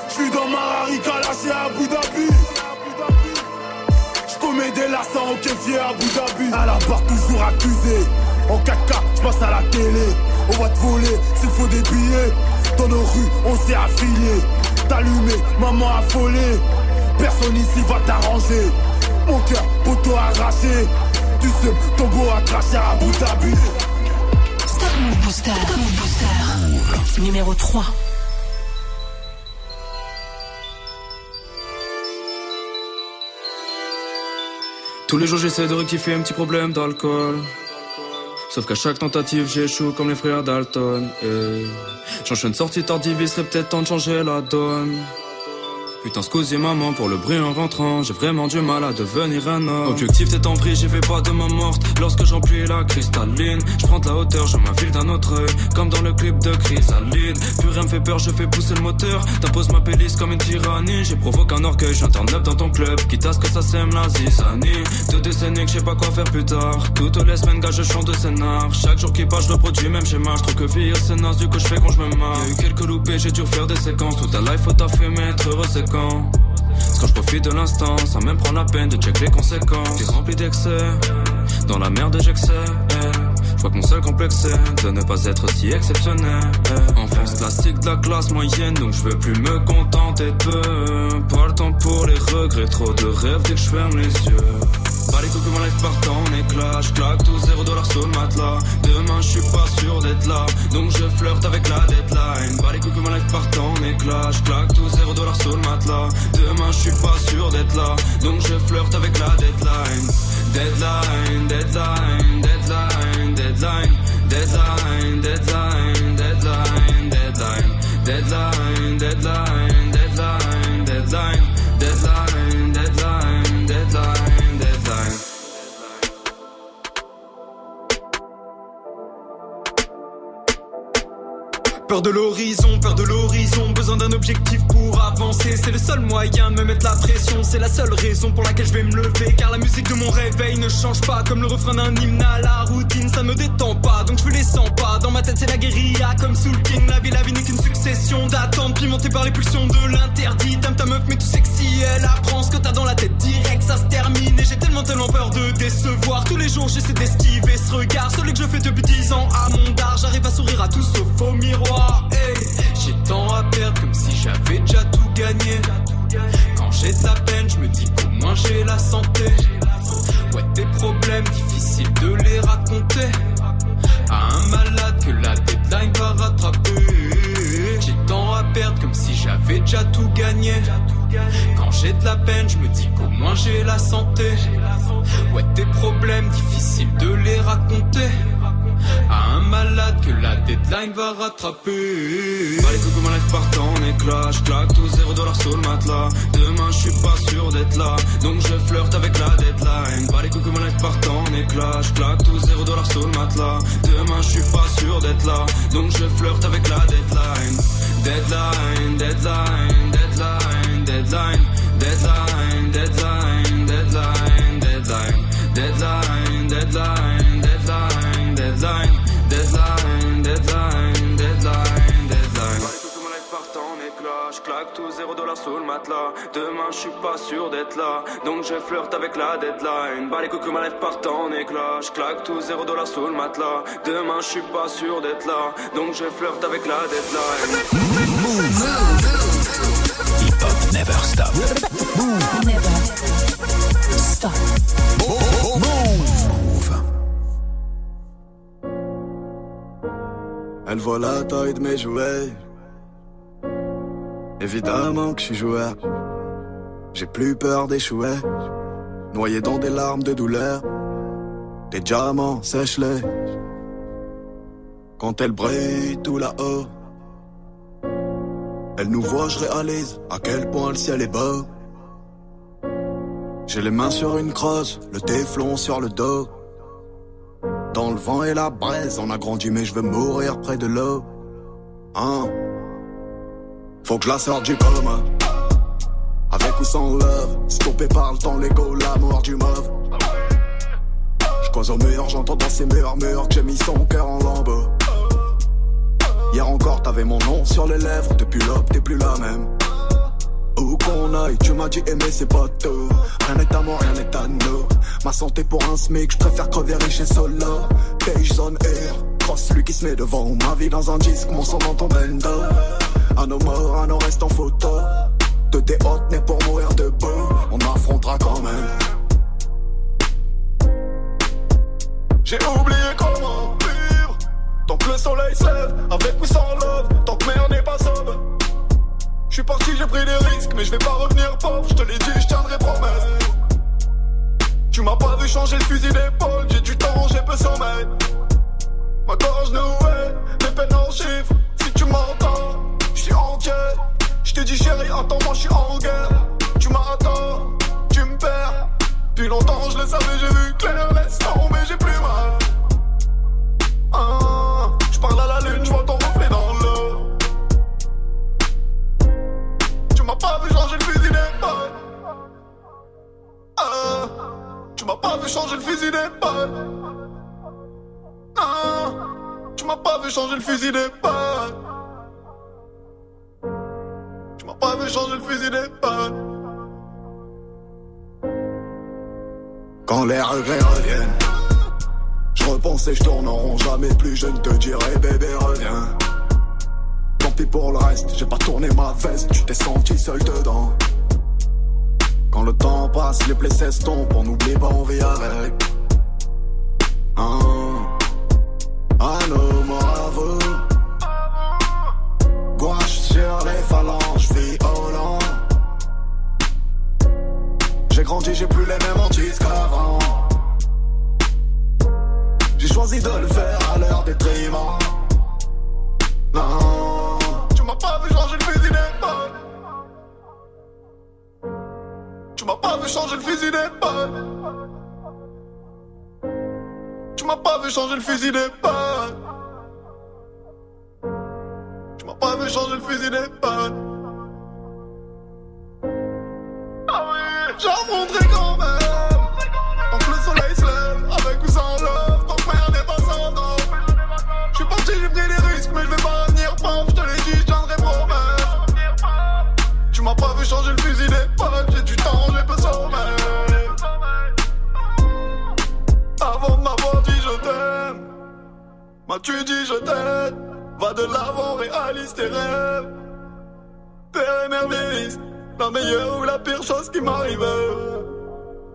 S21: J'suis dans ma rarica, lâché à Abu Dhabi. J'commets des lassins en kéfier à Abu Dhabi. À la barre, toujours accusé. En 4K, j'passe à la télé. On va te voler s'il faut des billets. Dans nos rues, on s'est affilié. T'allumé, maman affolée. Personne ici va t'arranger. Mon cœur, poteau arraché. Tu sais, ton beau à cracher à Abu Dhabi.
S3: Stop Move Booster. Top Move Booster. Numéro 3.
S22: Tous les jours j'essaie de rectifier un petit problème d'alcool. Sauf qu'à chaque tentative j'échoue comme les frères Dalton. Et j'enchaîne sortie tardive, il serait peut-être temps de changer la donne. Putain, scusi maman pour le bruit en rentrant. J'ai vraiment du mal à devenir un homme. Objectif t'es en pris, j'y vais pas de ma morte. Lorsque j'emplis la cristalline, je prends de la hauteur, je m'infile d'un autre œil. Comme dans le clip de Chrysalide. Plus rien me fait peur, je fais pousser le moteur. T'imposes ma playlist comme une tyrannie. J'ai provoqué un orgueil, j'en neuf dans ton club. Quitte à ce que ça sème la zizanie. Deux décennies que je pas quoi faire plus tard. Toutes les semaines, gars, je chante de scénar. Chaque jour qui passe, je reproduis même schéma. Je trouve que vieillir c'est naze, du coup je fais quand je me marre. Y'a eu quelques loupés, j'ai dû refaire des séquences. Toute ta life, faut taffer, mais être heureux quand. Je profite de l'instant, sans même prendre la peine de check les conséquences. T'es rempli d'excès, dans la merde j'excès. Je vois que mon seul complexe c'est de ne pas être si exceptionnel. Enfance classique de la classe moyenne, donc je veux plus me contenter de peu. Pas le temps pour les regrets, trop de rêves dès que je ferme les yeux. Pas les couilles que mon life part en éclat. Claque tout 0$ sur le matelas. Demain, je suis pas sûr d'être là. Donc je flirte avec la deadline. Pas les couilles que mon life part en éclat. Claque tout 0$ sur le matelas. Demain, je suis pas sûr d'être là. Donc je flirte avec la deadline. Deadline, deadline, deadline, deadline. Deadline, deadline, deadline, deadline. Deadline, deadline, deadline, deadline.
S23: Peur de l'horizon, peur de l'horizon, besoin d'un objectif pour avancer. C'est le seul moyen de me mettre la pression. C'est la seule raison pour laquelle je vais me lever. Car la musique de mon réveil ne change pas. Comme le refrain d'un hymne à la routine, ça me détend pas. Donc je les 100 pas. Dans ma tête, c'est la guérilla. Comme Soul King, la vie, la vie n'est qu'une succession d'attentes pimentées par les pulsions de l'interdit. T'aimes ta meuf, mais tout sexy, elle apprend ce que t'as dans la tête direct. Ça se termine. Et j'ai tellement, tellement peur de décevoir. Tous les jours, j'essaie d'esquiver ce regard. Celui que je fais depuis 10 ans à mon dard. J'arrive à sourire à tout sauf au miroir. J'ai tant à perdre comme si j'avais déjà tout gagné. Quand j'ai de la peine, je me dis qu'au moins j'ai la santé. Ouais, des problèmes difficiles de les raconter. À un malade que la deadline va rattraper. J'ai tant à perdre comme si j'avais déjà tout gagné. Quand j'ai de la peine, je me dis qu'au moins j'ai la santé. Ouais, des problèmes difficiles de les raconter. À un malade que la deadline va rattraper.
S22: Bah les coucou, ma life part en éclat. Je claque tout zéro dollar sur le matelas. Demain, je suis pas sûr d'être là. Donc je flirte avec la deadline. Bah les coucou, ma life part en éclat. Je claque tout zéro dollar sur le matelas. Demain, je suis pas sûr d'être là. Donc je flirte avec la deadline. Deadline, deadline, deadline, deadline, deadline, deadline, deadline, deadline, deadline, deadline, deadline, deadline, deadline, deadline, deadline, deadline. Je claque tout zéro dollar sous le matelas. Demain, je suis pas sûr d'être là. Donc je flirte avec la deadline. Bah les coucou, ma lèvre partent en éclat. Je claque tout zéro dollar sous le matelas. Demain, je suis pas sûr d'être là. Donc je flirte avec la deadline.
S10: Hip hop never stop.
S3: Never stop.
S12: Elle voit la taille de mes jouets. Évidemment que je suis joueur. J'ai plus peur d'échouer. Noyé dans des larmes de douleur. Des diamants, sèche-les. Quand elle brille tout là-haut. Elle nous voit, je réalise à quel point le ciel est beau. J'ai les mains sur une crosse, le téflon sur le dos. Dans le vent et la braise, on a grandi, mais je veux mourir près de l'eau. Hein? Faut que je la sorte du coma. Avec ou sans love, stoppé par le temps, l'ego, l'amour du mauve. Je cause au mur, j'entends dans ces murmures que j'ai mis son cœur en lambeaux. Hier encore, t'avais mon nom sur les lèvres, depuis l'aube, t'es plus la même. Où qu'on aille, tu m'as dit aimer c'est pas tout. Rien n'est à moi, rien n'est à nous. Ma santé pour un smic, je préfère crever riche et solo. Beige zone air, cross lui qui se met devant. Ma vie dans un disque, mon sang dans ton bendo. À nos morts, à nos restes en photo. De tes hôtes nés pour mourir debout. On affrontera quand même. J'ai oublié comment vivre. Tant que le soleil se lève, avec ou sans love. Tant que merde n'est je suis parti, j'ai pris des risques, mais je vais pas revenir pauvre. Je te l'ai dit, je tiendrai promesse. Tu m'as pas vu changer le fusil d'épaule, j'ai du temps, j'ai peu sommeil. Ma gorge nouée, mes peines en chiffres. Si tu m'entends, je suis entier. Je te dis chérie, attends-moi, je suis en guerre. Tu m'attends, tu me perds. Depuis longtemps, je le savais, j'ai vu clair. Laisse tomber, j'ai plus mal. Ah, je à la lune, je pas vu changer le fusil d'épaule. Ah, tu m'as pas vu changer le fusil d'épaule. Ah, tu m'as pas vu changer le fusil d'épaule. Tu m'as pas vu changer le fusil d'épaule. Quand les regrets reviennent, je repense et je tourne en rond. Jamais plus je ne te dirai bébé reviens. Tant pour le reste, j'ai pas tourné ma veste, tu t'es senti seul dedans. Quand le temps passe, les plaies s'estompent, on n'oublie pas, on vit avec. Hein? Morts à vous. Gouache sur les phalanges, violent.
S13: J'ai grandi, j'ai plus les mêmes hantises qu'avant. J'ai choisi de le faire à l'heure des pas vu changer le fusil d'épaule. Tu m'as pas vu changer le fusil d'épaule. Tu m'as pas vu changer le fusil d'épaule. Tu m'as pas vu changer le fusil d'épaule. M'as-tu dit je t'aide Va de l'avant, réalise tes rêves. Père émerveilliste, la meilleure ou la pire chose qui m'arrive.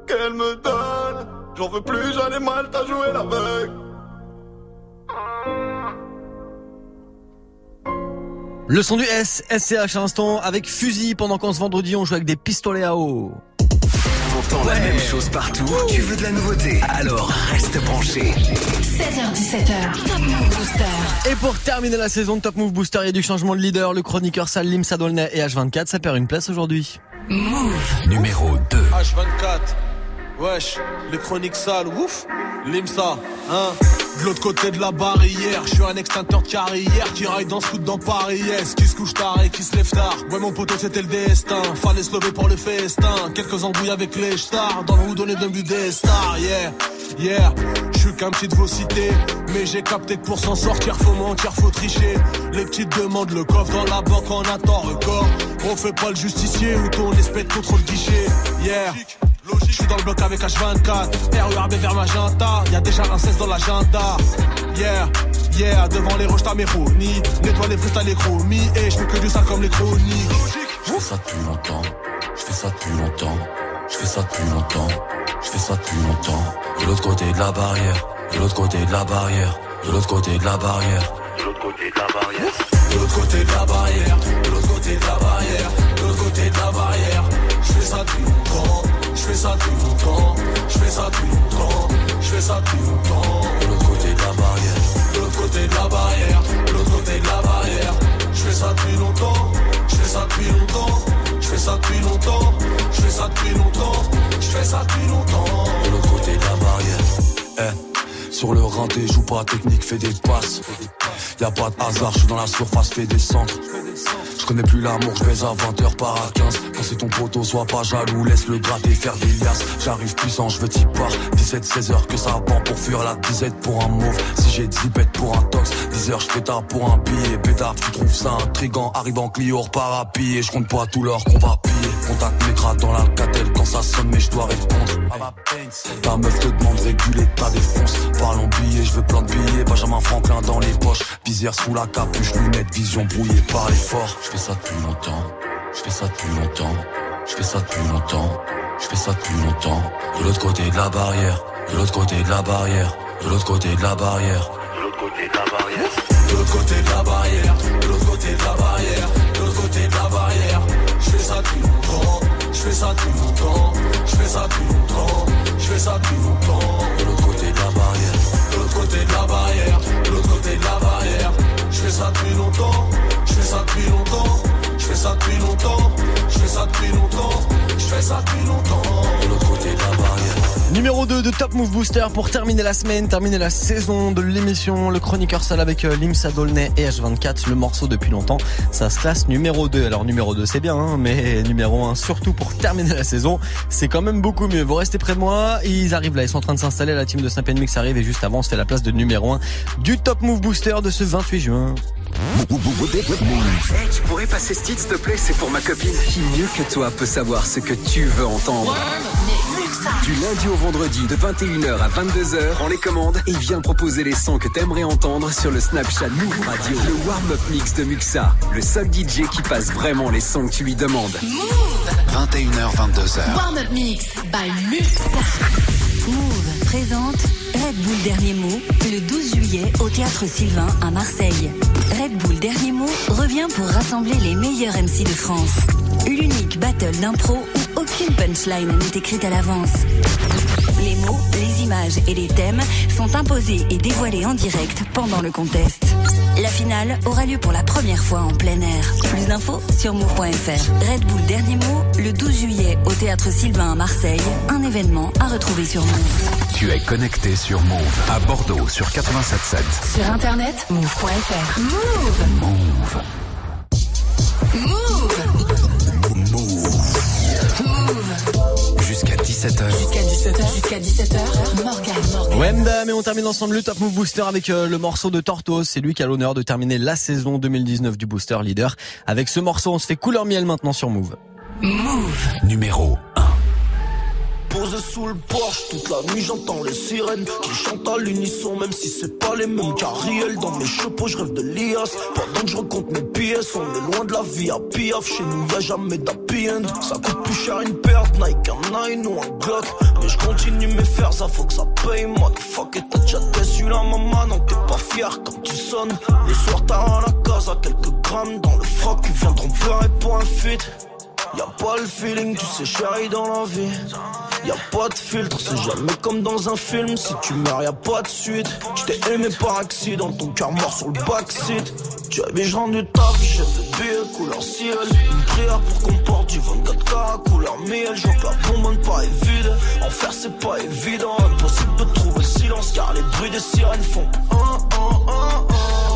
S13: Qu'elle me donne, j'en veux plus, ai mal, t'as joué l'aveugle.
S1: Le son du S, SCH à l'instant avec fusil pendant qu'en ce vendredi on joue avec des pistolets à eau.
S2: La même chose partout, tu veux de la nouveauté, alors reste branché.
S3: 16h17h, Top Move Booster.
S1: Et pour terminer la saison de Top Move Booster, il y a du changement de leader. Le chroniqueur Salim Sadolnet et H24, ça perd une place aujourd'hui.
S2: Numéro 2.
S24: H24. Wesh, les chroniques sales, ouf. Limsa, hein. De l'autre côté de la barrière, je suis un extincteur de carrière qui raille dans ce coup dans Paris. Yes, qui se couche tard et qui se lève tard? Ouais, mon poteau, c'était le destin. Fallait se lever pour le festin. Quelques embrouilles avec les stars. Dans le houdon et d'un des stars, yeah. Yeah, je suis qu'un petit de vos cités. Mais j'ai capté que pour s'en sortir, faut mentir, faut tricher. Les petites demandent le coffre dans la banque en attend record. On fait pas le justicier ou ton espèce contre le guichet. Yeah. Je suis dans le bloc avec H24 RURB vers Magenta. Y'a déjà un 16 dans l'agenda. Yeah, yeah Devant les roches t'as mes ronies Nettoie les flux t'as les Et je fais que du sale comme les chroniques.
S6: Je fais ça depuis longtemps, je fais ça depuis longtemps, je fais ça depuis longtemps, je fais ça depuis longtemps. De l'autre côté de la barrière, de l'autre côté de la barrière, de l'autre côté de la barrière, de l'autre côté de la barrière, de l'autre côté de la barrière, de l'autre côté de la barrière, de l'autre côté de la barrière. Je fais ça depuis fais ça depuis longtemps, je fais ça depuis longtemps, je fais ça depuis longtemps. De l'autre côté de la barrière, de l'autre côté de la barrière, de l'autre côté de la barrière. Je fais ça depuis longtemps, je fais ça depuis longtemps, je fais ça depuis longtemps, je fais ça depuis longtemps, je fais ça depuis longtemps. De l'autre côté de la barrière, eh. Sur le rinté, joue pas technique, fais des passes. Y a pas de hasard, je suis dans la surface, fais des centres. Je connais plus l'amour, je baise à 20h par à 15. Quand c'est ton poteau, sois pas jaloux, laisse le gratter faire des liasses. J'arrive puissant, je veux t'y part. 17-16 heures que ça prend pour fuir la disette pour un mauve. Si j'ai 10 bêtes pour un tox, 10 heures je pétard pour un billet. Pétard, tu trouves ça intrigant, arrive en Clio, repart à pied. Je compte pas tout l'heure qu'on va piller. Contact l'écran dans l'alcatel ça sonne, mais je dois répondre. Ta meuf te demande réguler ta défonce. Parlons billets, je veux plein de billets. Benjamin Franklin dans les poches. Visière sous la capuche, lunettes, vision brouillée par l'effort. Je fais ça depuis longtemps, je fais ça depuis longtemps, je fais ça depuis longtemps, je fais ça depuis longtemps. De l'autre côté de la barrière, de l'autre côté de la barrière, de l'autre côté de la barrière, de l'autre côté de la barrière, de l'autre côté de la barrière, de l'autre côté de la barrière, fais ça depuis longtemps, je fais ça depuis longtemps, je fais ça depuis longtemps. De l'autre côté de la barrière, de l'autre côté de la barrière, de l'autre côté de la barrière. Je fais ça depuis longtemps, je fais ça depuis longtemps, je fais ça depuis longtemps, je fais ça depuis longtemps, je fais ça depuis longtemps.
S1: Numéro 2 de Top Move Booster pour terminer la semaine, terminer la saison de l'émission. Le chroniqueur sale avec euh, Limsa Dolnay et H24, le morceau depuis longtemps. Ça se classe numéro 2. Alors numéro 2 c'est bien, hein, mais numéro 1 surtout pour terminer la saison, c'est quand même beaucoup mieux. Vous restez près de moi, ils arrivent là, ils sont en train de s'installer, la team de Snap Mix arrive et juste avant on se fait la place de numéro 1 du Top Move Booster de ce 28 juin.
S2: Hey, tu pourrais passer ce titre, s'il te plaît? C'est pour ma copine. Qui mieux que toi peut savoir ce que tu veux entendre? Du lundi au vendredi, de 21h à 22h, prends les commandes et viens proposer les sons que t'aimerais entendre sur le Snapchat Move Radio. Le warm-up mix de Muxa, le seul DJ qui passe vraiment les sons que tu lui demandes. 21h, 22h.
S3: Warm Up Mix by Muxa.
S25: Move présente Red Bull Dernier Mot le 12 juillet au Théâtre Sylvain à Marseille. Red Bull Dernier Mot revient pour rassembler les meilleurs MC de France. L'unique battle d'impro où aucune punchline n'est écrite à l'avance. Les mots, les images et les thèmes sont imposés et dévoilés en direct pendant le contest. La finale aura lieu pour la première fois en plein air. Plus d'infos sur move.fr. Red Bull Dernier Mot, le 12 juillet au Théâtre Sylvain à Marseille. Un événement à retrouver sur Move.
S10: Tu es connecté sur Move à Bordeaux sur 87.7.
S3: Sur internet, move.fr. Move.
S10: Move.
S3: Move.
S10: 17h.
S3: Jusqu'à 17h. Jusqu'à 17h. Morgan, Morgan.
S1: Wemda, mais on termine ensemble le Top Move Booster avec euh, le morceau de Tortoise. C'est lui qui a l'honneur de terminer la saison 2019 du Booster Leader. Avec ce morceau, on se fait couleur miel maintenant sur Move.
S3: Move.
S10: Numéro 1.
S26: Posé sous le porche, toute la nuit j'entends les sirènes qui chantent à l'unisson, même si c'est pas les mêmes carriels. Dans mes chapeaux, je rêve de l'IAS. Pendant que je recompte mes pièces, on est loin de la vie à piaf. Chez nous, y'a jamais d'happy end. Ça coûte plus cher une de Nike, un Nine ou un Glock. Mais je continue mes fers, ça faut que ça paye. Motherfucker, t'as déjà déçu la maman, non, t'es pas fier quand tu sonnes. Le soir, t'as à la case à quelques grammes dans le froc. Ils viendront pleurer pour un feat. Y'a pas le feeling, tu sais, chérie, dans la vie. Y'a pas de filtre, c'est jamais comme dans un film. Si tu meurs, y'a pas de suite. J't'ai aimé par accident, ton cœur mort sur le backseat. Tu avais je rendu taf, j'ai fait billet, couleur ciel. Une prière pour qu'on porte du 24K, couleur miel. Je vois que la bonbonne pas vide. En faire, c'est pas évident. Impossible de trouver le silence, car les bruits des sirènes font. un, un, un,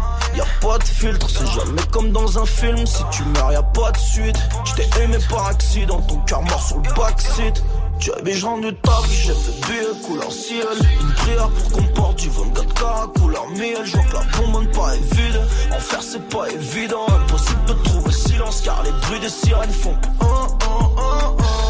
S26: Y'a pas de filtre, c'est jamais comme dans un film. Si tu meurs, y'a pas de suite. J't'ai aimé par accident, ton cœur mort sur le backseat. Tu avais je rendu taf, j'ai fait billet couleur ciel. Une prière pour qu'on porte du 24K couleur miel. Je vois que la bonbonne pas est vide. En faire, c'est pas évident. Impossible de trouver le silence car les bruits des sirènes font un, un, un,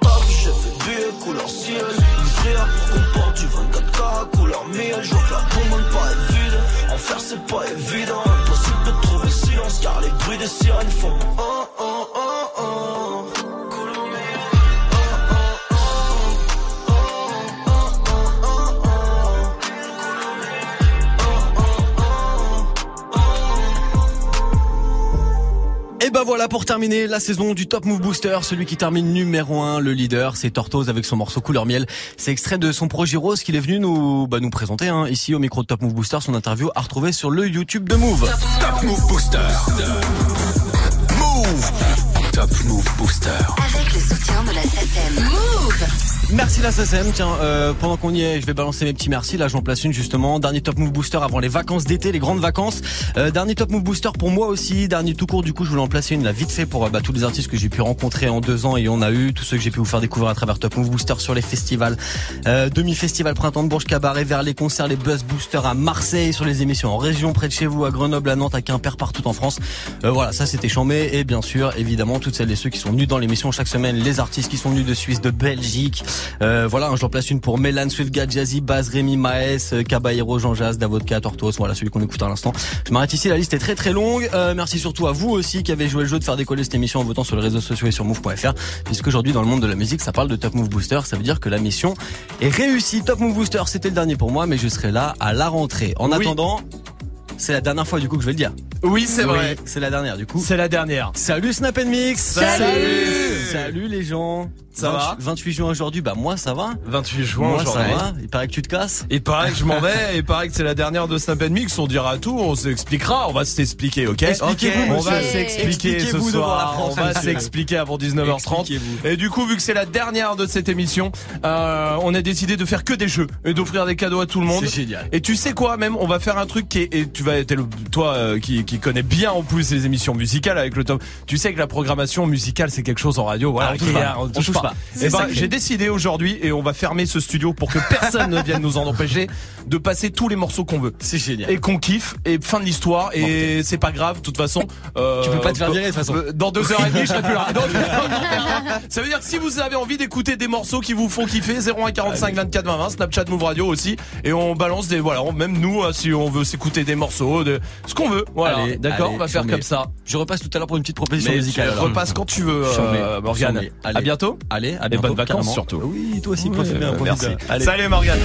S26: taf, j'ai fait couleur ciel. Prière pour qu'on porte du 24K couleur miel. Je vois que la bonbonne pas est vide. En faire, c'est pas évident. Impossible de trouver le silence car les bruits des sirènes font un, un, un, un.
S1: Ben voilà pour terminer la saison du Top Move Booster. Celui qui termine numéro 1, le leader, c'est Tortoise avec son morceau Couleur Miel. C'est extrait de son projet Rose qu'il est venu nous, bah, nous présenter hein, ici au micro de Top Move Booster. Son interview à retrouver sur le YouTube de Move.
S10: Top Move Booster. Move. Top Move Booster.
S25: Avec le soutien de la SACEM. Move
S1: Merci la SACEM. Tiens, euh, pendant qu'on y est, je vais balancer mes petits merci. Là, j'en place une justement. Dernier Top Move Booster avant les vacances d'été, les grandes vacances. Euh, dernier Top Move Booster pour moi aussi. Dernier tout court. Du coup, je voulais en placer une là vite fait pour euh, bah, tous les artistes que j'ai pu rencontrer en deux ans et on a eu tous ceux que j'ai pu vous faire découvrir à travers Top Move Booster sur les festivals. Euh, Demi-festival Printemps de Bourges Cabaret vers les concerts, les Buzz Boosters à Marseille, sur les émissions en région près de chez vous, à Grenoble, à Nantes, à Quimper, partout en France. Euh, voilà, ça c'était chambé et bien sûr, évidemment, toutes celles et ceux qui sont venus dans l'émission chaque semaine, les artistes qui sont venus de Suisse, de Belgique. Euh, voilà, j'en place une pour Mélan, Swift, Jazzy, Baz, Rémi, Maes, euh, Caballero, Jean Jazz, Davodka, Tortoise, voilà celui qu'on écoute à l'instant. Je m'arrête ici, la liste est très très longue. Euh, merci surtout à vous aussi qui avez joué le jeu de faire décoller cette émission en votant sur les réseaux sociaux et sur move.fr, puisqu'aujourd'hui dans le monde de la musique, ça parle de Top Move Booster, ça veut dire que la mission est réussie. Top Move Booster, c'était le dernier pour moi, mais je serai là à la rentrée. En
S27: Oui.
S1: attendant, C'est la dernière fois du coup que je vais le dire.
S27: Oui, c'est vrai.
S1: C'est la dernière du coup.
S27: C'est la dernière.
S1: Salut Snap Mix.
S27: Salut.
S1: Salut les gens.
S27: Ça va
S1: 28 juin aujourd'hui, bah moi ça va.
S27: 28 juin aujourd'hui.
S1: va. Il paraît que tu te casses.
S27: Il paraît que je m'en vais, il paraît que c'est la dernière de Snap Mix, on dira tout, on s'expliquera, on va s'expliquer, ok
S1: Expliquez-vous,
S27: On va s'expliquer ce
S1: la
S27: soir,
S1: France,
S27: on va s'expliquer avant 19h30.
S1: Expliquez-vous.
S27: Et du coup, vu que c'est la dernière de cette émission, euh, on a décidé de faire que des jeux et d'offrir des cadeaux à tout le monde.
S1: C'est génial.
S27: Et tu sais quoi, même, on va faire un truc qui est, et tu vas être le- toi euh, qui, qui connais bien en plus les émissions musicales avec le top. Tu sais que la programmation musicale c'est quelque chose en radio. Voilà,
S1: Ah, on touche pas.
S27: on touche pas.
S1: Pas.
S27: Et
S1: C'est
S27: ben, j'ai décidé aujourd'hui et on va fermer ce studio pour que personne ne vienne nous en empêcher de passer tous les morceaux qu'on veut.
S1: C'est génial.
S27: Et qu'on kiffe et fin de l'histoire et c'est pas grave de toute façon. euh,
S1: Tu peux pas te faire virer, de toute façon.
S27: euh, Dans deux heures et demie je serai plus là. Ça veut dire que si vous avez envie d'écouter des morceaux qui vous font kiffer 01 45 24 20 20 Snapchat Move Radio aussi et on balance des voilà même nous euh, si on veut s'écouter des morceaux de ce qu'on veut voilà
S1: Allez,
S27: d'accord on va faire comme ça
S1: Je repasse tout à l'heure pour une petite proposition musicale. alors.
S27: repasses quand tu veux euh, Morgane à bientôt
S1: Allez, à
S27: et
S1: bientôt,
S27: bonnes vacances
S1: carrément.
S27: surtout
S1: Oui, toi aussi, profite bien.
S27: euh,
S1: profite
S27: merci
S1: bien. Allez.
S27: salut Morgane